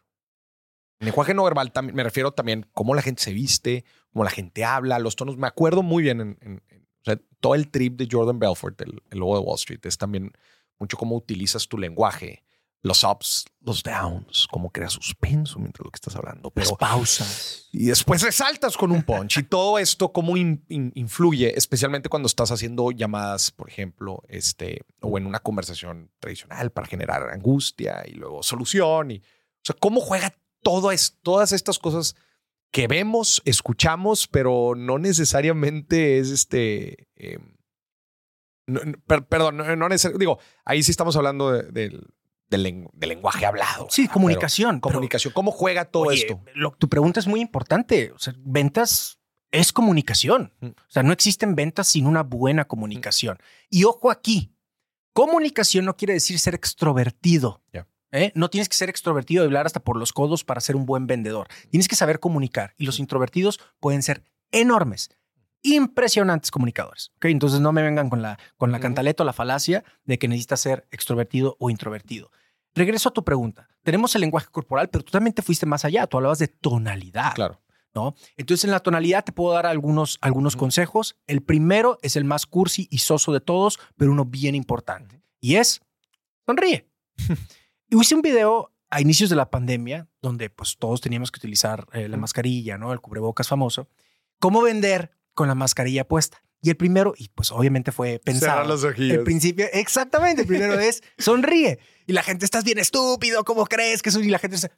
En lenguaje no verbal me refiero también cómo la gente se viste, cómo la gente habla, los tonos. Me acuerdo muy bien en, todo el trip de Jordan Belfort, el, el logo de Wall Street, es también mucho cómo utilizas tu lenguaje los ups, los downs, cómo creas suspenso mientras lo que estás hablando. Pero, pausas. Y después resaltas con un punch. y todo esto, cómo influye, especialmente cuando estás haciendo llamadas, por ejemplo, este, o en una conversación tradicional para generar angustia y luego solución. Y, o sea, cómo juega todo es, todas estas cosas que vemos, escuchamos, pero no necesariamente es este. Em, perdón, no, necesariamente. Digo, ahí sí estamos hablando del del, lenguaje hablado. Sí, comunicación. comunicación. ¿Cómo juega todo esto? tu pregunta es muy importante. O sea, ventas es comunicación. O sea, no existen ventas sin una buena comunicación. Y ojo aquí, comunicación no quiere decir ser extrovertido. ¿eh? No tienes que ser extrovertido y hablar hasta por los codos para ser un buen vendedor. Tienes que saber comunicar. Y los introvertidos pueden ser enormes impresionantes comunicadores. ¿okay? Entonces no me vengan con la, con la cantaleta o la falacia de que necesitas ser extrovertido o introvertido. Regreso a tu pregunta. Tenemos el lenguaje corporal, pero tú también te fuiste más allá. Tú hablabas de tonalidad. Claro. ¿no? Entonces en la tonalidad te puedo dar algunos, algunos consejos. El primero es el más cursi y soso de todos, pero uno bien importante. Y es, sonríe. y hice un video a inicios de la pandemia, donde pues todos teníamos que utilizar eh, la mascarilla, ¿no? El cubrebocas famoso. ¿Cómo vender con la mascarilla puesta? Y el primero, y pues obviamente fue pensado. los El principio, exactamente. El primero es sonríe. Y la gente, estás bien estúpido, ¿cómo crees que soy? Y la gente dice,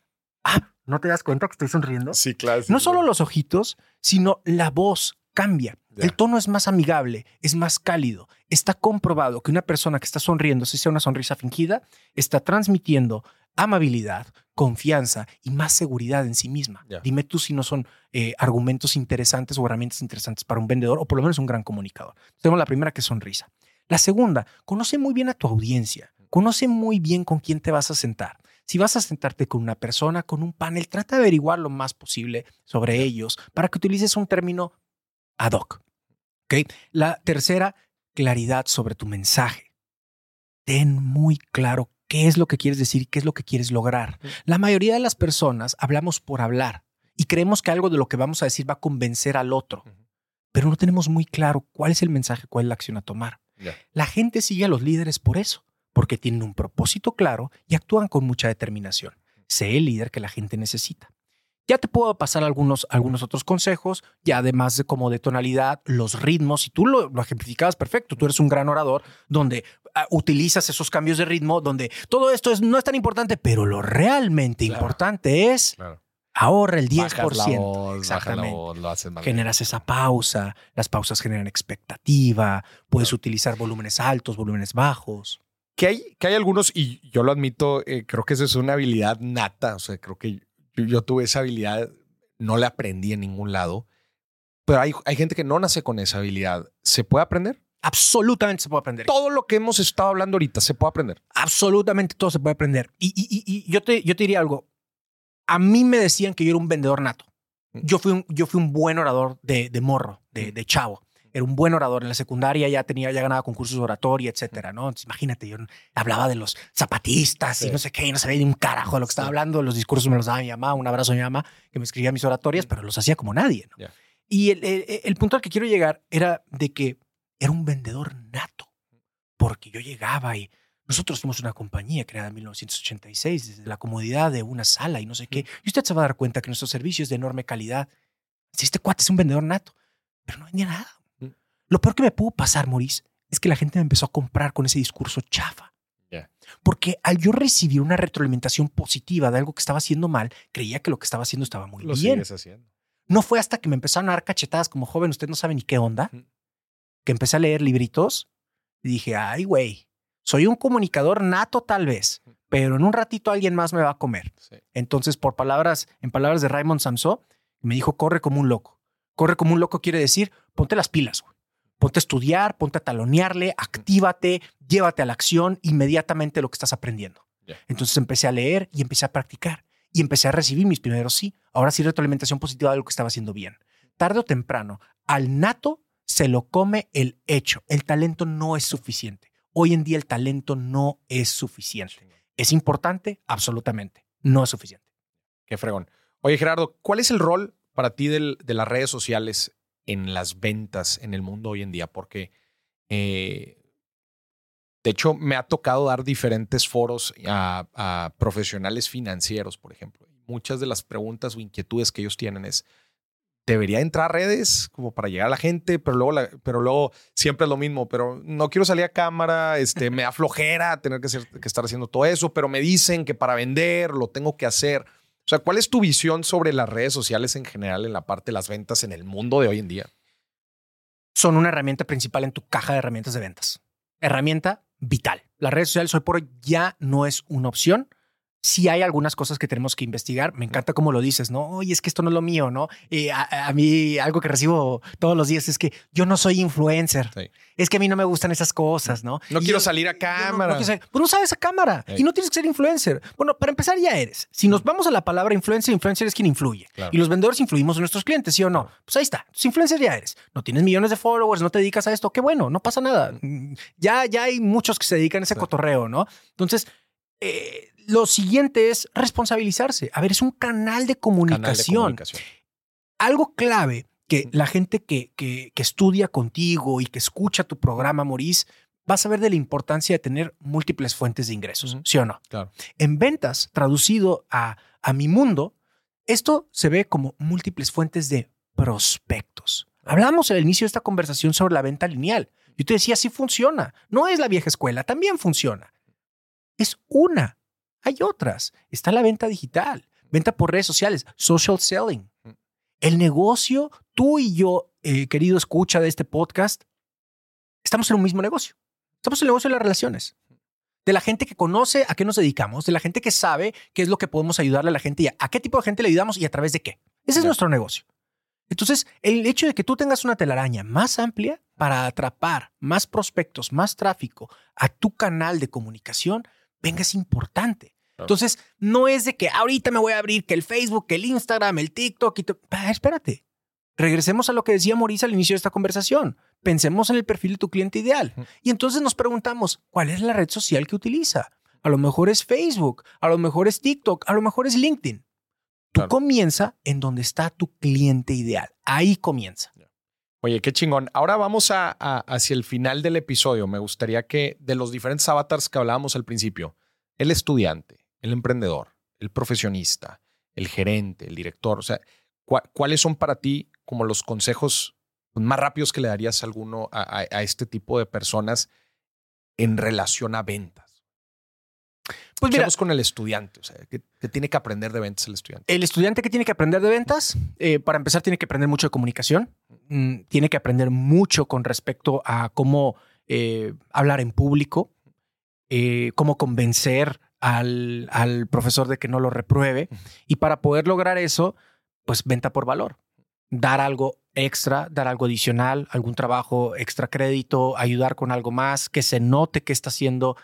ah, ¿no te das cuenta que estoy sonriendo? Sí, claro. no solo los ojitos, sino la voz cambia. El tono es más amigable, es más cálido. Está comprobado que una persona que está sonriendo, si sea una sonrisa fingida, está transmitiendo amabilidad, confianza y más seguridad en sí misma. Dime tú si no son eh, argumentos interesantes o herramientas interesantes para un vendedor o por lo menos un gran comunicador. Tenemos la primera que es sonrisa. La segunda, conoce muy bien a tu audiencia. Conoce muy bien con quién te vas a sentar. Si vas a sentarte con una persona, con un panel, trata de averiguar lo más posible sobre ellos para que utilices un término ad hoc. ¿Okay? La tercera, claridad sobre tu mensaje. Ten muy claro qué es lo que quieres decir y qué es lo que quieres lograr. La mayoría de las personas hablamos por hablar y creemos que algo de lo que vamos a decir va a convencer al otro, pero no tenemos muy claro cuál es el mensaje, cuál es la acción a tomar. La gente sigue a los líderes por eso, porque tienen un propósito claro y actúan con mucha determinación. Sé el líder que la gente necesita. Ya te puedo pasar algunos, algunos otros consejos, ya además de como de tonalidad, los ritmos, y tú lo, lo ejemplificabas perfecto, tú eres un gran orador donde ah, utilizas esos cambios de ritmo, donde todo esto es, no es tan importante, pero lo realmente importante es... Ahorra el 10%. Exactamente. Generas esa pausa, las pausas generan expectativa, puedes utilizar volúmenes altos, volúmenes bajos. Que hay, que hay algunos, y yo lo admito, eh, creo que eso es una habilidad nata, o sea, creo que yo, tuve esa habilidad, no la aprendí en ningún lado, pero hay, hay gente que no nace con esa habilidad. ¿Se puede aprender? Absolutamente se puede aprender. Todo lo que hemos estado hablando ahorita se puede aprender. Absolutamente todo se puede aprender. Y, y, yo, te, yo te diría algo. A mí me decían que yo era un vendedor nato. Mm. Yo fui un, yo fui un buen orador de, de morro, de, mm. de chavo era un buen orador. En la secundaria ya tenía, ya ganaba concursos de oratoria, etcétera, ¿no? imagínate, yo hablaba de los zapatistas y no sé qué, y no sabía ni un carajo de lo que estaba hablando. Los discursos me los daba mi mamá, un abrazo a mi mamá, que me escribía mis oratorias, pero los hacía como nadie, ¿no? Y el, el, punto al que quiero llegar era de que era un vendedor nato, porque yo llegaba y nosotros fuimos una compañía creada en 1986 desde la comodidad de una sala y no sé qué. Y usted se va a dar cuenta que nuestro servicio es de enorme calidad. Si este cuate es un vendedor nato, pero no vendía nada. Lo peor que me pudo pasar, Maurice, es que la gente me empezó a comprar con ese discurso chafa. Porque al yo recibir una retroalimentación positiva de algo que estaba haciendo mal, creía que lo que estaba haciendo estaba muy lo bien. haciendo. No fue hasta que me empezaron a dar cachetadas como joven, usted no sabe ni qué onda, que empecé a leer libritos y dije, ay, güey, soy un comunicador nato tal vez, pero en un ratito alguien más me va a comer. Entonces, por palabras, en palabras de Raymond Samson, me dijo, corre como un loco. Corre como un loco quiere decir, ponte las pilas, güey. Ponte a estudiar, ponte a talonearle, actívate, llévate a la acción inmediatamente lo que estás aprendiendo. Entonces empecé a leer y empecé a practicar y empecé a recibir mis primeros sí. Ahora sí retroalimentación positiva de lo que estaba haciendo bien. Tarde o temprano, al nato se lo come el hecho. El talento no es suficiente. Hoy en día el talento no es suficiente. ¿Es importante? Absolutamente. No es suficiente. Qué fregón. Oye, Gerardo, ¿cuál es el rol para ti de las redes sociales en las ventas en el mundo hoy en día, porque eh, de hecho me ha tocado dar diferentes foros a, profesionales financieros, por ejemplo. Muchas de las preguntas o inquietudes que ellos tienen es, debería entrar a redes como para llegar a la gente, pero luego, pero luego siempre es lo mismo, pero no quiero salir a cámara, este, me da flojera tener que, que estar haciendo todo eso, pero me dicen que para vender lo tengo que hacer. O sea, ¿cuál es tu visión sobre las redes sociales en general en la parte de las ventas en el mundo de hoy en día? Son una herramienta principal en tu caja de herramientas de ventas. Herramienta vital. Las redes sociales hoy por hoy ya no es una opción sí hay algunas cosas que tenemos que investigar. Me encanta cómo lo dices, ¿no? Oye, es que esto no es lo mío, ¿no? Y a, mí algo que recibo todos los días es que yo no soy influencer. Es que a mí no me gustan esas cosas, ¿no? No quiero salir a cámara. No, pues no sabes a cámara y no tienes que ser influencer. Bueno, para empezar ya eres. Si nos vamos a la palabra influencer, influencer es quien influye. Y los vendedores influimos en nuestros clientes, ¿sí o no? Pues ahí está. Pues influencer ya eres. No tienes millones de followers, no te dedicas a esto. Qué bueno, no pasa nada. Ya, ya hay muchos que se dedican a ese cotorreo, ¿no? Entonces, eh, lo siguiente es responsabilizarse. A ver, es un canal de comunicación. algo clave que la gente que, que, que estudia contigo y que escucha tu programa, Maurice, va a saber de la importancia de tener múltiples fuentes de ingresos, ¿sí o no? Claro. En ventas, traducido a, a mi mundo, esto se ve como múltiples fuentes de prospectos. Hablamos al inicio de esta conversación sobre la venta lineal. Yo te decía, sí funciona. No es la vieja escuela, también funciona. Es una. Hay otras. Está la venta digital, venta por redes sociales, social selling. El negocio, tú y yo, eh, querido escucha de este podcast, estamos en un mismo negocio. Estamos en el negocio de las relaciones. De la gente que conoce a qué nos dedicamos, de la gente que sabe qué es lo que podemos ayudarle a la gente y a, qué tipo de gente le ayudamos y a través de qué. Ese es nuestro negocio. Entonces, el hecho de que tú tengas una telaraña más amplia para atrapar más prospectos, más tráfico a tu canal de comunicación, venga, es importante. Entonces, no es de que ahorita me voy a abrir que el Facebook, que el Instagram, el TikTok y ah, espérate. Regresemos a lo que decía Maurice al inicio de esta conversación. Pensemos en el perfil de tu cliente ideal. Y entonces nos preguntamos, ¿cuál es la red social que utiliza? A lo mejor es Facebook, a lo mejor es TikTok, a lo mejor es LinkedIn. Tú comienza en donde está tu cliente ideal. Ahí comienza. Oye, qué chingón. Ahora vamos a, hacia el final del episodio. Me gustaría que de los diferentes avatars que hablábamos al principio, el estudiante, el emprendedor, el profesionista, el gerente, el director, o sea, ¿cuáles son para ti como los consejos más rápidos que le darías a alguno a, este tipo de personas en relación a ventas? Pues mira, con el estudiante, o sea, ¿qué, tiene que aprender de ventas el estudiante? El estudiante que tiene que aprender de ventas, eh, para empezar, tiene que aprender mucho de comunicación, mm, tiene que aprender mucho con respecto a cómo eh, hablar en público, eh, cómo convencer al, al, profesor de que no lo repruebe. Y para poder lograr eso, pues venta por valor. Dar algo extra, dar algo adicional, algún trabajo extra crédito, ayudar con algo más, que se note que está haciendo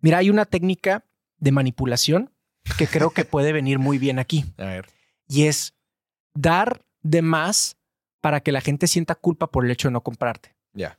Mira, hay una técnica de manipulación que creo que puede venir muy bien aquí. A ver. Y es dar de más para que la gente sienta culpa por el hecho de no comprarte. Ya.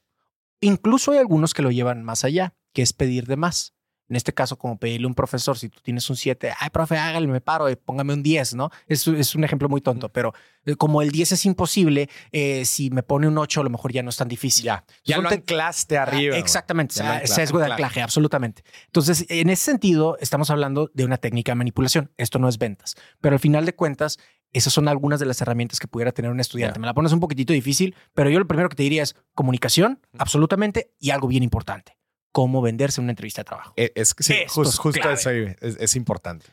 Incluso hay algunos que lo llevan más allá, que es pedir de más. En este caso, como pedirle a un profesor, si tú tienes un 7, ay, profe, hágale, me paro, póngame un 10, ¿no? Es, es un ejemplo muy tonto, pero eh, como el 10 es imposible, eh, si me pone un 8, a lo mejor ya no es tan difícil. Ya, ya lo anclaste ah, arriba. exactamente, sesgo de anclaje, absolutamente. Entonces, en ese sentido, estamos hablando de una técnica de manipulación. Esto no es ventas, pero al final de cuentas, esas son algunas de las herramientas que pudiera tener un estudiante. Me la pones un poquitito difícil, pero yo lo primero que te diría es comunicación, absolutamente, y algo bien importante cómo venderse en una entrevista de trabajo. E, es, que sí, justo, eso es, importante.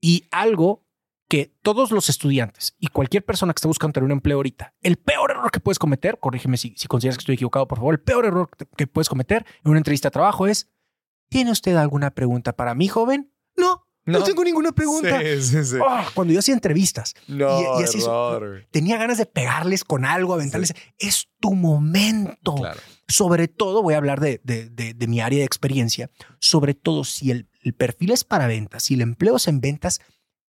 Y algo que todos los estudiantes y cualquier persona que esté buscando tener un empleo ahorita, el peor error que puedes cometer, corrígeme si, si consideras que estoy equivocado, por favor, el peor error que puedes cometer en una entrevista de trabajo es, ¿tiene usted alguna pregunta para mí, joven? No, no, tengo ninguna pregunta. Sí, sí, sí. Ah, cuando yo hacía entrevistas, no, y, así tenía ganas de pegarles con algo, aventarles. Es tu momento. Sobre todo, voy a hablar de, de, mi área de experiencia. Sobre todo, si el, perfil es para ventas, si el empleo es en ventas,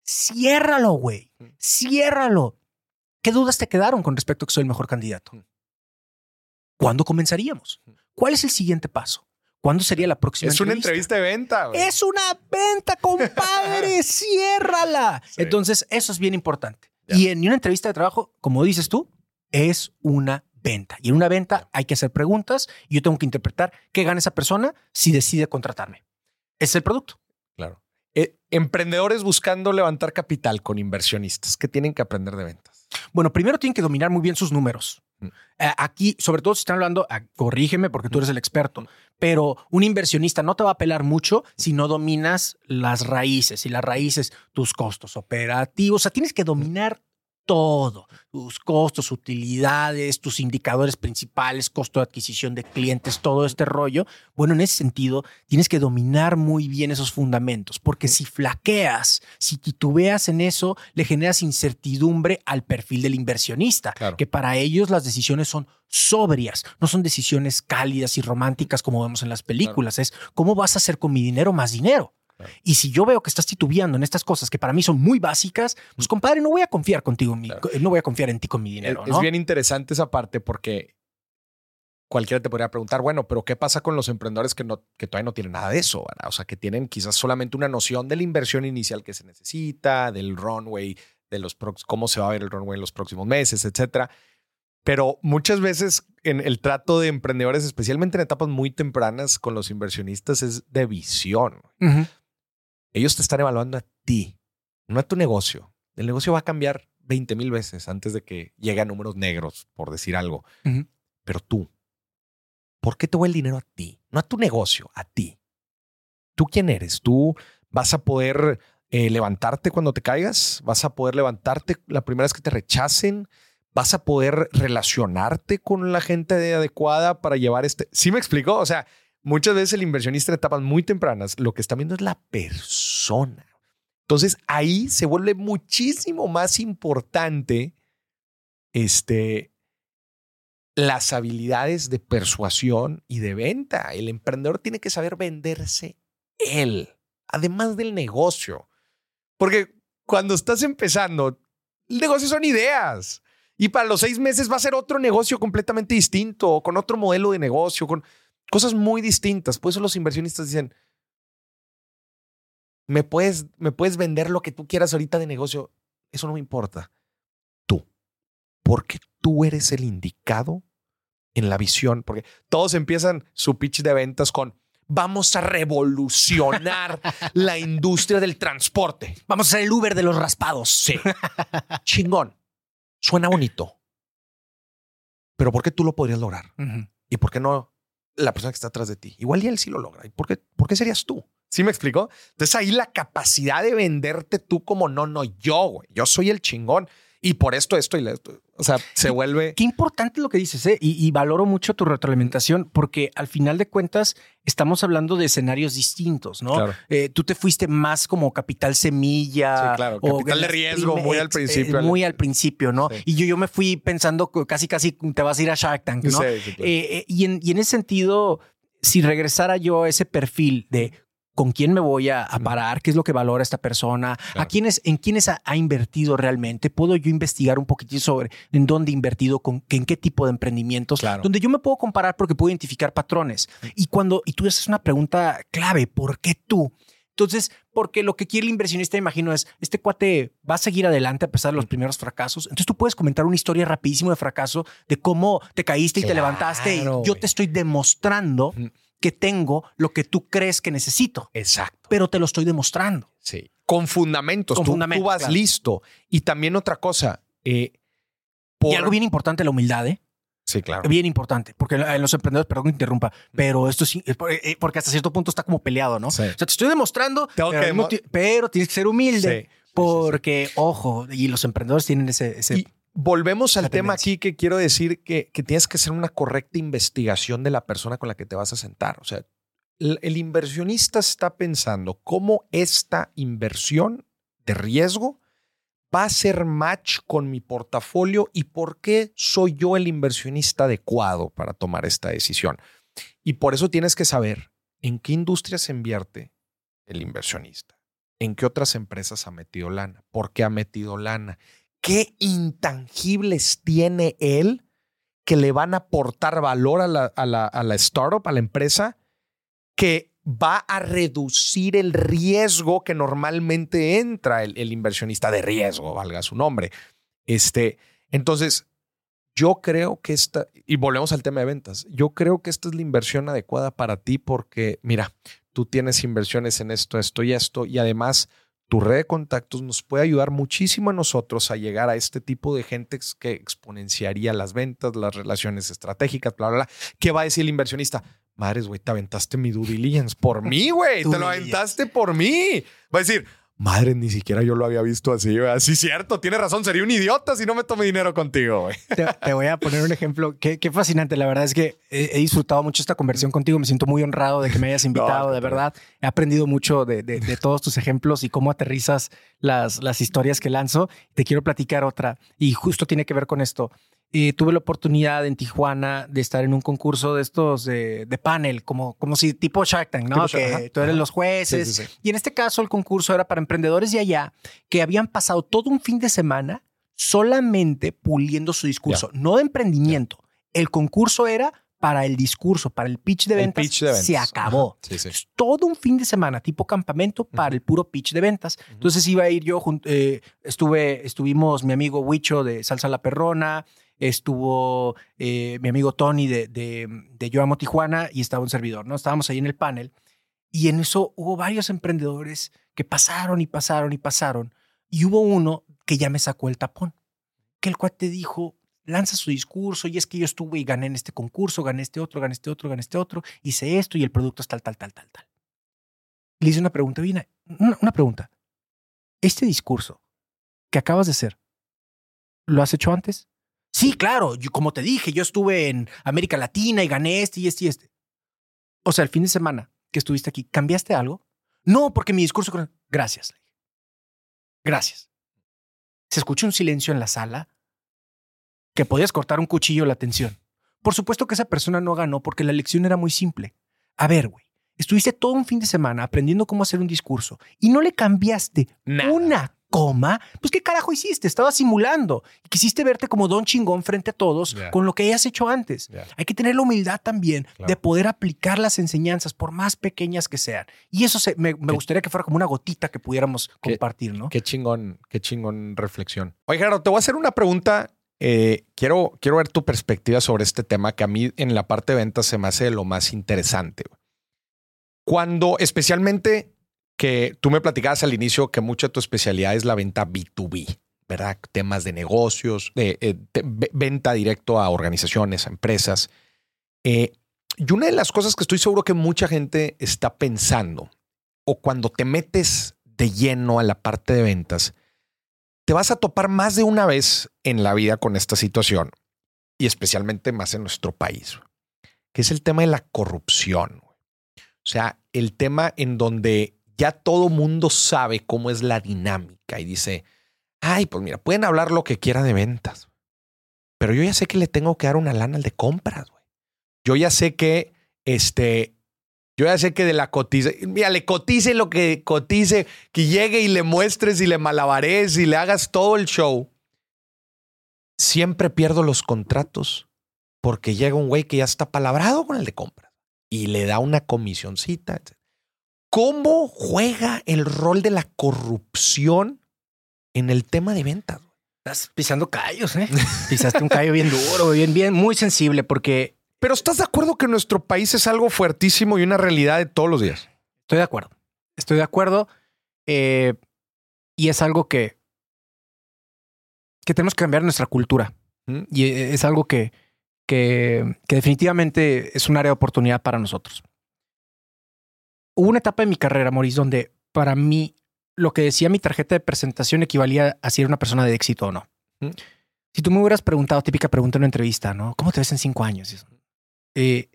ciérralo, güey. Ciérralo. ¿Qué dudas te quedaron con respecto a que soy el mejor candidato? ¿Cuándo comenzaríamos? ¿Cuál es el siguiente paso? ¿Cuándo sería la próxima Es una entrevista de venta. Güey. Es una venta, compadre. Ciérrala. Entonces, eso es bien importante. Y en una entrevista de trabajo, como dices tú, es una venta. Y en una venta hay que hacer preguntas y yo tengo que interpretar qué gana esa persona si decide contratarme. Es el producto. Claro. Eh, emprendedores buscando levantar capital con inversionistas. ¿Qué tienen que aprender de ventas? Bueno, primero tienen que dominar muy bien sus números. Mm. Eh, aquí, sobre todo si están hablando, ah, corrígeme porque tú eres el experto, mm. pero un inversionista no te va a apelar mucho si no dominas las raíces y las raíces, tus costos operativos. O sea, tienes que dominar todo, tus costos, utilidades, tus indicadores principales, costo de adquisición de clientes, todo este rollo. Bueno, en ese sentido, tienes que dominar muy bien esos fundamentos, porque si flaqueas, si titubeas en eso, le generas incertidumbre al perfil del inversionista, que para ellos las decisiones son sobrias, no son decisiones cálidas y románticas como vemos en las películas, es cómo vas a hacer con mi dinero más dinero. Y si yo veo que estás titubeando en estas cosas que para mí son muy básicas, pues compadre, no voy a confiar contigo, no voy a confiar en ti con mi dinero. Es, bien interesante esa parte porque cualquiera te podría preguntar, bueno, pero ¿qué pasa con los emprendedores que, no, que todavía no tienen nada de eso? O sea, que tienen quizás solamente una noción de la inversión inicial que se necesita, del runway de los cómo se va a ver el runway en los próximos meses, etcétera. Pero muchas veces en el trato de emprendedores, especialmente en etapas muy tempranas con los inversionistas, es de visión. Ellos te están evaluando a ti, no a tu negocio. El negocio va a cambiar 20 mil veces antes de que llegue a números negros, por decir algo. Pero tú, ¿por qué te voy el dinero a ti? No a tu negocio, a ti. ¿Tú quién eres? ¿Tú vas a poder eh, levantarte cuando te caigas? ¿Vas a poder levantarte la primera vez que te rechacen? vas a poder relacionarte con la gente adecuada para llevar este. ¿Sí me explicó? O sea, muchas veces el inversionista en etapas muy tempranas lo que está viendo es la persona. Entonces ahí se vuelve muchísimo más importante este, las habilidades de persuasión y de venta. El emprendedor tiene que saber venderse él, además del negocio. Porque cuando estás empezando, el negocio son ideas. Y para los seis meses va a ser otro negocio completamente distinto, con otro modelo de negocio, con cosas muy distintas. Por eso los inversionistas dicen, me puedes, me puedes vender lo que tú quieras ahorita de negocio. Eso no me importa. Tú. Porque tú eres el indicado en la visión. Porque todos empiezan su pitch de ventas con, vamos a revolucionar la industria del transporte. Vamos a ser el Uber de los raspados. Sí. Chingón suena bonito, pero ¿por qué tú lo podrías lograr? ¿Y por qué no la persona que está atrás de ti? Igual y él sí lo logra. ¿Y por qué, por qué serías tú? ¿Sí me explico? Entonces ahí la capacidad de venderte tú como no, no, yo, güey. Yo soy el chingón. Y por esto, esto y esto. O sea, se vuelve. Qué importante lo que dices, ¿eh? Y, valoro mucho tu retroalimentación, porque al final de cuentas estamos hablando de escenarios distintos, ¿no? Eh, tú te fuiste más como capital semilla. Sí, claro. O capital de riesgo, muy al principio. muy al principio, ¿no? Y yo, yo me fui pensando casi, casi te vas a ir a Shark Tank, ¿no? Eh, y, en, y en ese sentido, si regresara yo a ese perfil de con quién me voy a, parar, qué es lo que valora esta persona, a quiénes, en quiénes ha, invertido realmente. Puedo yo investigar un poquitito sobre en dónde he invertido, con, en qué tipo de emprendimientos, donde yo me puedo comparar porque puedo identificar patrones. Y cuando, y tú haces una pregunta clave, ¿por qué tú? Entonces, porque lo que quiere el inversionista, imagino, es, este cuate va a seguir adelante a pesar de los primeros fracasos. Entonces tú puedes comentar una historia rapidísimo de fracaso, de cómo te caíste y te levantaste y yo te estoy demostrando que tengo lo que tú crees que necesito. Exacto. Pero te lo estoy demostrando. Sí. Con fundamentos. tú, vas listo. Y también otra cosa. Eh, y algo bien importante, la humildad, ¿eh? Sí, claro. Bien importante, porque en los emprendedores, perdón que interrumpa, pero esto es eh, porque hasta cierto punto está como peleado, ¿no? O sea, te estoy demostrando, pero, tienes que ser humilde, porque, ojo, y los emprendedores tienen ese, volvemos al tema aquí que quiero decir que, tienes que hacer una correcta investigación de la persona con la que te vas a sentar. O sea, el, inversionista está pensando cómo esta inversión de riesgo va a ser match con mi portafolio y por qué soy yo el inversionista adecuado para tomar esta decisión. Y por eso tienes que saber en qué industria se invierte el inversionista, en qué otras empresas ha metido lana, por qué ha metido lana, qué intangibles tiene él que le van a aportar valor a la, a la, startup, a la empresa, que va a reducir el riesgo que normalmente entra el, inversionista de riesgo, valga su nombre. Este, entonces, yo creo que esta, y volvemos al tema de ventas, yo creo que esta es la inversión adecuada para ti porque, mira, tú tienes inversiones en esto, esto y esto, y además tu red de contactos nos puede ayudar muchísimo a nosotros a llegar a este tipo de gente que exponenciaría las ventas, las relaciones estratégicas, bla, bla, bla. ¿Qué va a decir el inversionista? Madres, güey, te aventaste mi due diligence por mí, güey. te lo aventaste por mí. Va a decir, Madre, ni siquiera yo lo había visto así. Sí, cierto, tiene razón. Sería un idiota si no me tomé dinero contigo. Güey. Te, voy a poner un ejemplo. Qué, fascinante. La verdad es que he, disfrutado mucho esta conversión contigo. Me siento muy honrado de que me hayas invitado. de verdad, he aprendido mucho de, todos tus ejemplos y cómo aterrizas las, las historias que lanzo. Te quiero platicar otra y justo tiene que ver con esto tuve la oportunidad en Tijuana de estar en un concurso de estos de, panel, como, como si tipo Shark Tank, ¿no? que tú eres los jueces. Y en este caso el concurso era para emprendedores de allá que habían pasado todo un fin de semana solamente puliendo su discurso, no de emprendimiento. El concurso era para el discurso, para el pitch de ventas, pitch de ventas. se acabó. Sí, sí. Todo un fin de semana, tipo campamento, para el puro pitch de ventas. Entonces iba a ir yo, eh, estuve, estuvimos mi amigo Huicho de Salsa La Perrona, estuvo eh, mi amigo Tony de, de, de Yo Tijuana y estaba un servidor, ¿no? Estábamos ahí en el panel y en eso hubo varios emprendedores que pasaron y pasaron y pasaron y hubo uno que ya me sacó el tapón, que el cuate dijo, lanza su discurso y es que yo estuve y gané en este concurso, gané este otro, gané este otro, gané este otro, hice esto y el producto es tal, tal, tal, tal, tal. Le hice una pregunta, Vina, una, una pregunta. Este discurso que acabas de hacer, ¿lo has hecho antes? Sí, claro, yo, como te dije, yo estuve en América Latina y gané este y este y este. O sea, el fin de semana que estuviste aquí, ¿cambiaste algo? No, porque mi discurso... Gracias. Gracias. Se escucha un silencio en la sala que podías cortar un cuchillo la atención. Por supuesto que esa persona no ganó porque la lección era muy simple. A ver, güey, estuviste todo un fin de semana aprendiendo cómo hacer un discurso y no le cambiaste Nada. una coma. Pues qué carajo hiciste? Estabas simulando y quisiste verte como don chingón frente a todos con lo que hayas hecho antes. Hay que tener la humildad también Claro. de poder aplicar las enseñanzas por más pequeñas que sean. Y eso se- me, gustaría que fuera como una gotita que pudiéramos Qué- compartir, ¿no? Qué chingón, qué chingón reflexión. Oye, Gerardo, te voy a hacer una pregunta. Eh, quiero, quiero ver tu perspectiva sobre este tema que a mí en la parte de ventas se me hace lo más interesante. Cuando, especialmente que tú me platicabas al inicio que mucha tu especialidad es la venta B2B, ¿verdad? Temas de negocios, de eh, venta directo a organizaciones, a empresas. Eh, y una de las cosas que estoy seguro que mucha gente está pensando, o cuando te metes de lleno a la parte de ventas, te vas a topar más de una vez en la vida con esta situación, y especialmente más en nuestro país, que es el tema de la corrupción. O sea, el tema en donde ya todo mundo sabe cómo es la dinámica y dice, ay, pues mira, pueden hablar lo que quiera de ventas, pero yo ya sé que le tengo que dar una lana al de compras. güey. Yo ya sé que este, yo ya sé que de la cotiza, mira, le cotice lo que cotice, que llegue y le muestres y le malabares y le hagas todo el show. Siempre pierdo los contratos porque llega un güey que ya está palabrado con el de compras y le da una comisioncita. etc. ¿Cómo juega el rol de la corrupción en el tema de ventas? Estás pisando callos, ¿eh? Pisaste un callo bien duro, bien, bien, muy sensible, porque Pero ¿estás de acuerdo que nuestro país es algo fuertísimo y una realidad de todos los días? estoy de acuerdo. Estoy de acuerdo. eh, y es algo que, que tenemos que cambiar nuestra cultura. Y eh, es algo que, que, que definitivamente es un área de oportunidad para nosotros. Hubo una etapa en mi carrera, Maurice, donde para mí lo que decía mi tarjeta de presentación equivalía a si era una persona de éxito o no. ¿Mm? Si tú me hubieras preguntado, típica pregunta en una entrevista, ¿no? ¿Cómo te ves en cinco años? Eh,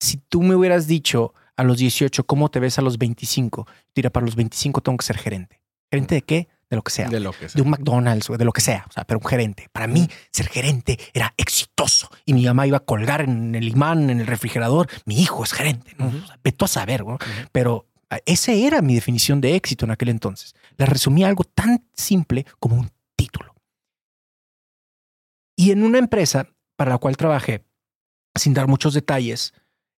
si tú me hubieras dicho a los 18 cómo te ves a los 25, yo diría, para los 25 tengo que ser gerente. ¿Gerente de qué? De lo que sea De lo que de un McDonald's o de lo que sea, o sea, pero un gerente. Para mí, ser gerente era exitoso y mi mamá iba a colgar en el imán, en el refrigerador. Mi hijo es gerente, ¿no? Ujú. O sea, vete a saber, ¿no? Pero ah, esa era mi definición de éxito en aquel entonces. La resumía a algo tan simple como un título. Y en una empresa para la cual trabajé, sin dar muchos detalles,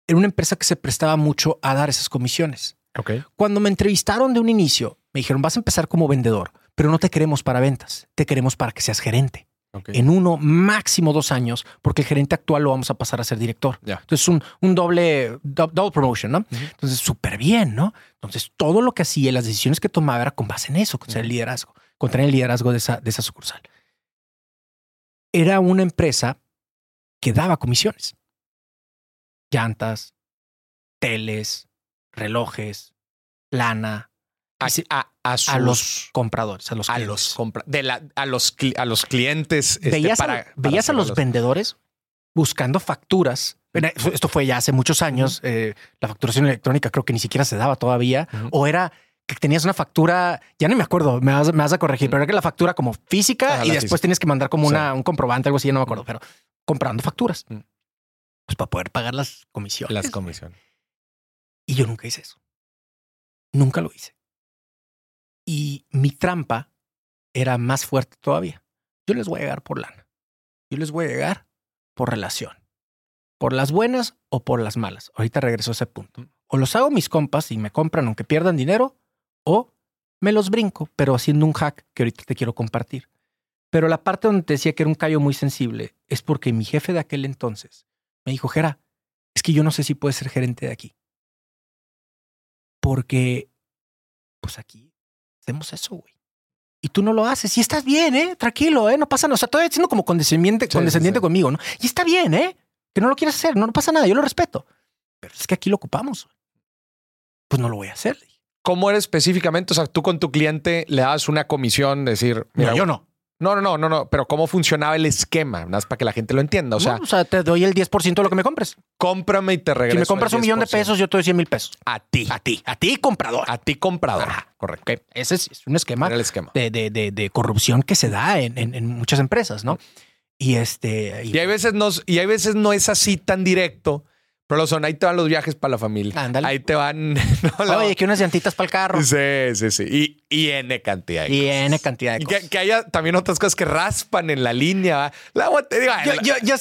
era una empresa que se prestaba mucho a dar esas comisiones. Ok. Cuando me entrevistaron de un inicio, me dijeron, vas a empezar como vendedor, pero no te queremos para ventas, te queremos para que seas gerente. En uno, máximo dos años, porque el gerente actual lo vamos a pasar a ser director. Entonces, un, un doble, do- double promotion, ¿no? Entonces, súper bien, ¿no? Entonces, todo lo que hacía, las decisiones que tomaba era con base en eso, con el Ujú. liderazgo, con tener el liderazgo de esa, de esa sucursal. Era una empresa que daba comisiones. Llantas, teles, relojes, lana, A, a- a sus- a los compradores, a los a clientes. los compra de la, a los a los clientes este, veías, a- para, para veías a los vendedores buscando facturas. Esto fue ya hace muchos años. eh, la facturación electrónica creo que ni siquiera se daba todavía. O era que tenías una factura, ya no me acuerdo, me vas, me vas a corregir, pero era que la factura como física Ah, y después física. tienes que mandar como Sí. una, un comprobante, algo así, ya no me acuerdo, pero comprando facturas. Mm. Pues para poder pagar las comisiones. las comisiones. Y yo nunca hice eso. Nunca lo hice. Y mi trampa era más fuerte todavía. Yo les voy a llegar por lana. Yo les voy a llegar por relación. por las buenas o por las malas. Ahorita regreso a ese punto. O los hago mis compas y me compran aunque pierdan dinero, o me los brinco, pero haciendo un hack que ahorita te quiero compartir. Pero la parte donde te decía que era un callo muy sensible es porque mi jefe de aquel entonces me dijo, Jera, es que yo no sé si puedes ser gerente de aquí. Porque, pues aquí hacemos eso, güey. Y tú no lo haces. Y estás bien, ¿eh? Tranquilo, ¿eh? No pasa nada. O sea, todavía siendo como condescendiente, condescendiente conmigo, ¿no? Y está bien, ¿eh? Que no lo quieras hacer. No, no pasa nada. Yo lo respeto. Pero es que aquí lo ocupamos. Pues no lo voy a hacer. ¿Cómo eres específicamente? O sea, tú con tu cliente le das una comisión, decir, mira, yo no. No, no, no, no, no, pero ¿cómo funcionaba el esquema? Nada más para que la gente lo entienda. O sea, o sea, te doy el 10% de lo que me compres. Cómprame y te regreso. Si me compras un millón de pesos, yo te doy 100 mil pesos. A ti. A ti. A ti, comprador. A ti, comprador. correcto. Ese es, un esquema, el esquema. De, de, de, corrupción que se da en, en, muchas empresas, ¿no? Y este. Y, hay veces no, y hay veces no es así tan directo pero lo son, ahí te van los viajes para la familia. Ahí te van. Oye, que unas llantitas para el carro. Sí, sí, sí. Y, y N cantidad de y N cantidad de y Que, haya también otras cosas que raspan en la línea. La, te digo,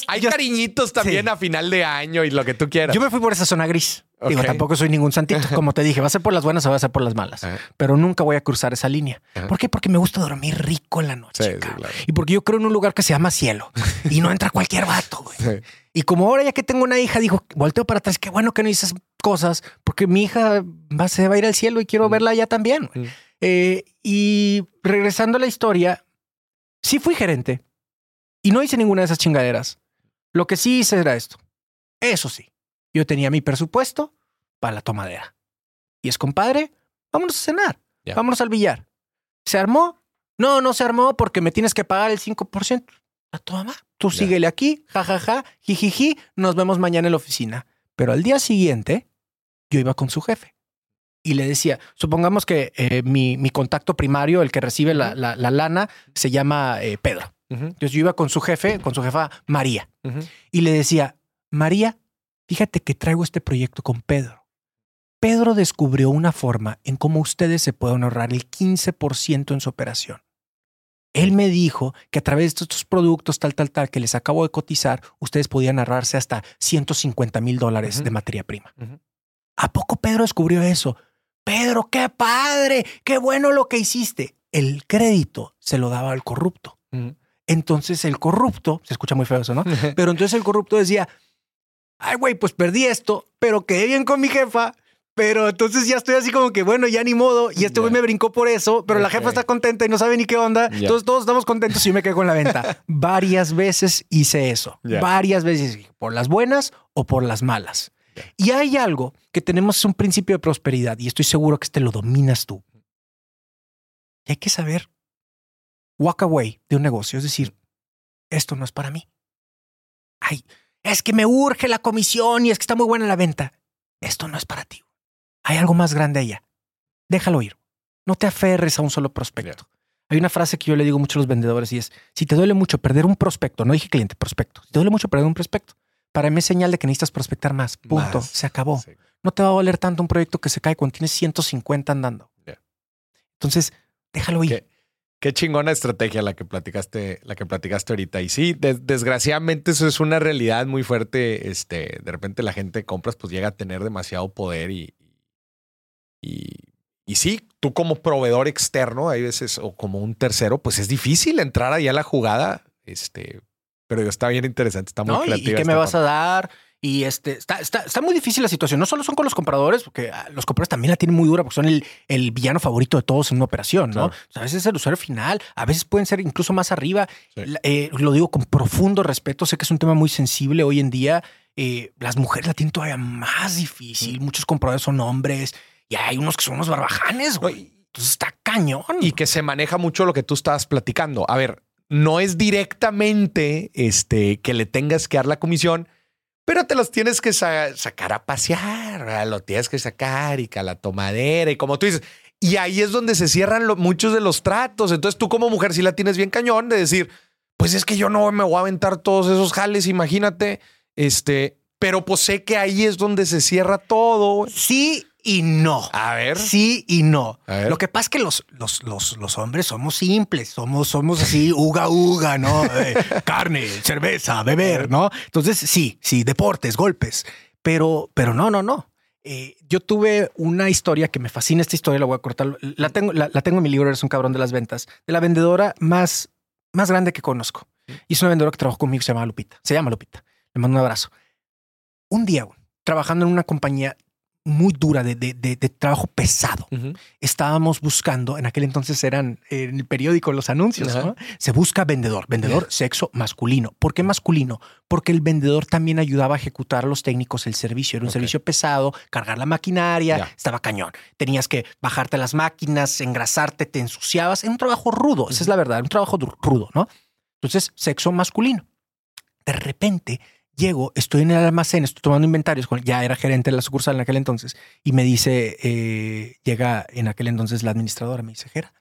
hay cariñitos también a final de año y lo que tú quieras. Yo me fui por esa zona gris. Digo, tampoco soy ningún santito. Como te dije, va a ser por las buenas o va a ser por las malas. Pero nunca voy a cruzar esa línea. ¿Por qué? Porque me gusta dormir rico en la noche. Y porque yo creo en un lugar que se llama cielo. y no entra cualquier vato, güey. Y como ahora ya que tengo una hija, digo, volteo para atrás, qué bueno que no dices cosas, porque mi hija va, se va a ir al cielo y quiero mm. verla allá también. Mm. Eh, y regresando a la historia, sí fui gerente y no hice ninguna de esas chingaderas. Lo que sí hice era esto. Eso sí, yo tenía mi presupuesto para la tomadera. Y es compadre, vámonos a cenar, vámonos al billar. ¿Se armó? No, no se armó porque me tienes que pagar el 5% a tu mamá. Tú síguele aquí, jajaja, jijiji, nos vemos mañana en la oficina. Pero al día siguiente, yo iba con su jefe y le decía, supongamos que eh, mi, mi, contacto primario, el que recibe la, la, lana, se llama eh, Pedro. Entonces yo iba con su jefe, con su jefa María, y le decía, María, fíjate que traigo este proyecto con Pedro. Pedro descubrió una forma en cómo ustedes se pueden ahorrar el 15% en su operación. Él me dijo que a través de estos productos tal, tal, tal que les acabo de cotizar, ustedes podían ahorrarse hasta 150 mil dólares de materia prima. ¿A poco Pedro descubrió eso? Pedro, qué padre, qué bueno lo que hiciste. El crédito se lo daba al corrupto. Entonces el corrupto, se escucha muy feo eso, ¿no? pero entonces el corrupto decía, ay, güey, pues perdí esto, pero quedé bien con mi jefa pero entonces ya estoy así como que, bueno, ya ni modo. Y este güey me brincó por eso, pero la jefa está contenta y no sabe ni qué onda. Entonces todos estamos contentos y yo me quedo con la venta. Varias veces hice eso. Varias veces, por las buenas o por las malas. Y hay algo que tenemos, es un principio de prosperidad y estoy seguro que este lo dominas tú. Y hay que saber walk away de un negocio, es decir, esto no es para mí. Ay, es que me urge la comisión y es que está muy buena la venta. Esto no es para ti. Hay algo más grande allá. Déjalo ir. No te aferres a un solo prospecto. Hay una frase que yo le digo mucho a los vendedores y es, si te duele mucho perder un prospecto, no dije cliente, prospecto, si te duele mucho perder un prospecto, para mí es señal de que necesitas prospectar más. Punto. Se acabó. No te va a doler tanto un proyecto que se cae cuando tienes 150 andando. Entonces, déjalo ir. Qué, chingona estrategia la que platicaste, la que platicaste ahorita. Y sí, desgraciadamente eso es una realidad muy fuerte. Este, de repente la gente de compras pues llega a tener demasiado poder y, y, y sí, tú como proveedor externo, hay veces, o como un tercero, pues es difícil entrar ahí a la jugada. Este, pero está bien interesante, está muy no, ¿Y qué me vas a dar? Y este, está, está, está, muy difícil la situación. No solo son con los compradores, porque ah, los compradores también la tienen muy dura, porque son el, el villano favorito de todos en una operación, ¿no? a veces es el usuario final, a veces pueden ser incluso más arriba. Eh, lo digo con profundo respeto. Sé que es un tema muy sensible hoy en día. Eh, las mujeres la tienen todavía más difícil. Muchos compradores son hombres. Y hay unos que son unos barbajanes, güey. Entonces está cañón. Y que se maneja mucho lo que tú estabas platicando. A ver, no es directamente este, que le tengas que dar la comisión, pero te los tienes que sacar a pasear, lo tienes que sacar y a la tomadera y como tú dices. Y ahí es donde se cierran muchos de los tratos. Entonces tú como mujer sí la tienes bien cañón de decir, pues es que yo no me voy a aventar todos esos jales, imagínate, este, pero pues sé que ahí es donde se cierra todo. Sí, y no. A ver. Sí y no. Lo que pasa es que los, los, los, los hombres somos simples, somos, somos así, uga, uga, ¿no? Eh, carne, cerveza, beber, ¿no? Entonces, sí, sí, deportes, golpes. Pero, pero no, no, no. Eh, yo tuve una historia que me fascina esta historia, la voy a cortar. La tengo, la, la tengo en mi libro, Eres un cabrón de las ventas, de la vendedora más, más grande que conozco. Y es una vendedora que trabajó conmigo, se llama Lupita. Se llama Lupita. Le mando un abrazo. Un día, trabajando en una compañía muy dura de, de- de- de trabajo pesado, estábamos buscando, en aquel entonces eran eh, en el periódico los anuncios. Se busca vendedor, vendedor sexo masculino. ¿Por qué masculino? Porque el vendedor también ayudaba a ejecutar a los técnicos el servicio. Era un servicio pesado, cargar la maquinaria, estaba cañón. Tenías que bajarte las máquinas, engrasarte, te ensuciabas. Era un trabajo rudo, esa es la verdad, era un trabajo rudo, ¿no? Entonces, sexo masculino. De repente llego, estoy en el almacén, estoy tomando inventarios, ya era gerente de la sucursal en aquel entonces, y me dice, eh, llega en aquel entonces la administradora, me dice, Jera,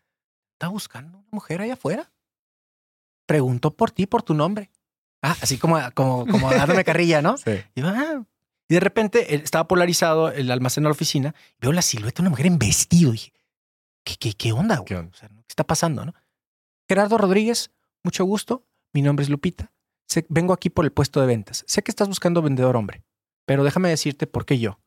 ¿está buscando una mujer allá afuera? Preguntó por ti, por tu nombre. Ah, así como, como, como dándome carrilla, ¿no? Sí. Y, "Ah". Y de repente eh, estaba polarizado el almacén a la oficina, veo la silueta de una mujer en vestido. Dije, ¿qué, qué, qué onda? güey? ¿Qué onda? O sea, ¿qué está pasando? ¿no? Gerardo Rodríguez, mucho gusto. Mi nombre es Lupita. Sé- vengo aquí por el puesto de ventas. Sé que estás buscando vendedor hombre, pero déjame decirte por qué yo.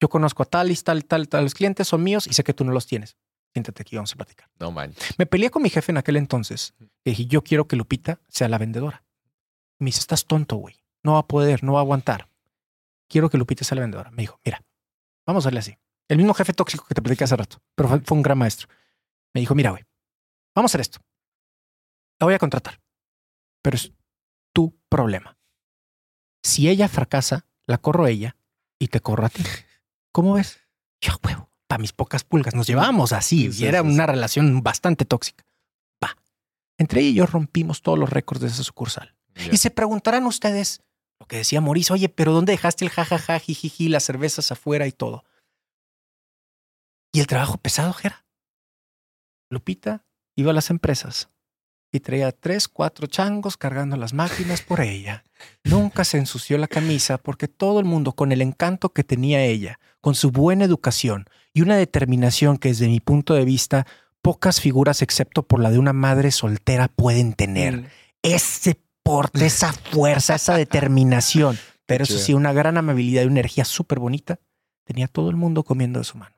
Yo conozco a tal y tal, tal, tal. Los clientes son míos y sé que tú no los tienes. Siéntate aquí, vamos a platicar. No manches. Me peleé con mi jefe en aquel entonces. Le dije, yo quiero que Lupita sea la vendedora. Me dice, estás tonto, güey. No va a poder, no va a aguantar. Quiero que Lupita sea la vendedora. Me dijo, mira, vamos a darle así. El mismo jefe tóxico que te platicé hace rato, pero fue, fue un gran maestro. Me dijo, mira, güey, vamos a hacer esto. La voy a contratar, pero es problema. Si ella fracasa, la corro a ella y te corro a ti. ¿Cómo ves? Yo, huevo, para mis pocas pulgas. Nos llevábamos así Sí, sí, y era sí, sí. una relación bastante tóxica. Va. Entre ella y yo rompimos todos los récords de esa sucursal. Y se preguntarán ustedes lo que decía Mauricio, oye, pero ¿dónde dejaste el jajaja, jijiji, las cervezas afuera y todo? ¿Y el trabajo pesado, Jera? Lupita iba a las empresas y traía tres, cuatro changos cargando las máquinas por ella. Nunca se ensució la camisa porque todo el mundo, con el encanto que tenía ella, con su buena educación y una determinación que desde mi punto de vista pocas figuras excepto por la de una madre soltera pueden tener Mm. ese porte, esa fuerza, esa determinación. Pero eso sí, una gran amabilidad y una energía súper bonita. Tenía todo el mundo comiendo de su mano.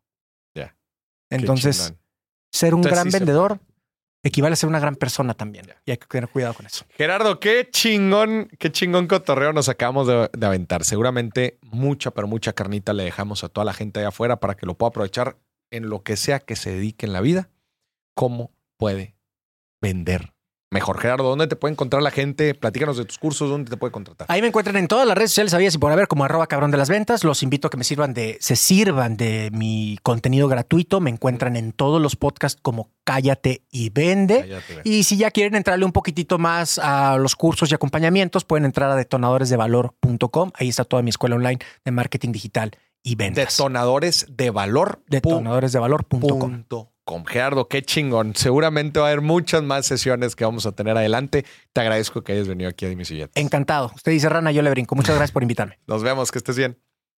Ya. Entonces, ser un Entonces, gran sí vendedor equivale a ser una gran persona también. Y hay que tener cuidado con eso. Gerardo, qué chingón, qué chingón cotorreo nos acabamos de, de aventar. Seguramente mucha, pero mucha carnita le dejamos a toda la gente allá afuera para que lo pueda aprovechar en lo que sea que se dedique en la vida. ¿Cómo puede vender mejor? Gerardo, ¿dónde te puede encontrar la gente? Platícanos de tus cursos, ¿dónde te puede contratar? Ahí me encuentran en todas las redes sociales, sabías y por haber como arroba cabrón de las ventas. Los invito a que me sirvan de, se sirvan de mi contenido gratuito. Me encuentran en todos los podcasts como Cállate y Vende. Cállate. Y si ya quieren entrarle un poquitito más a los cursos y acompañamientos, pueden entrar a detonadoresdevalor.com. Ahí está toda mi escuela online de marketing digital y ventas. Detonadores de valor. Detonadoresdevalor.com. com. Gerardo, qué chingón. Seguramente va a haber muchas más sesiones que vamos a tener adelante. Te agradezco que hayas venido aquí a Dime. Encantado. Usted dice rana, yo le brinco. Muchas gracias por invitarme. Nos vemos, que estés bien.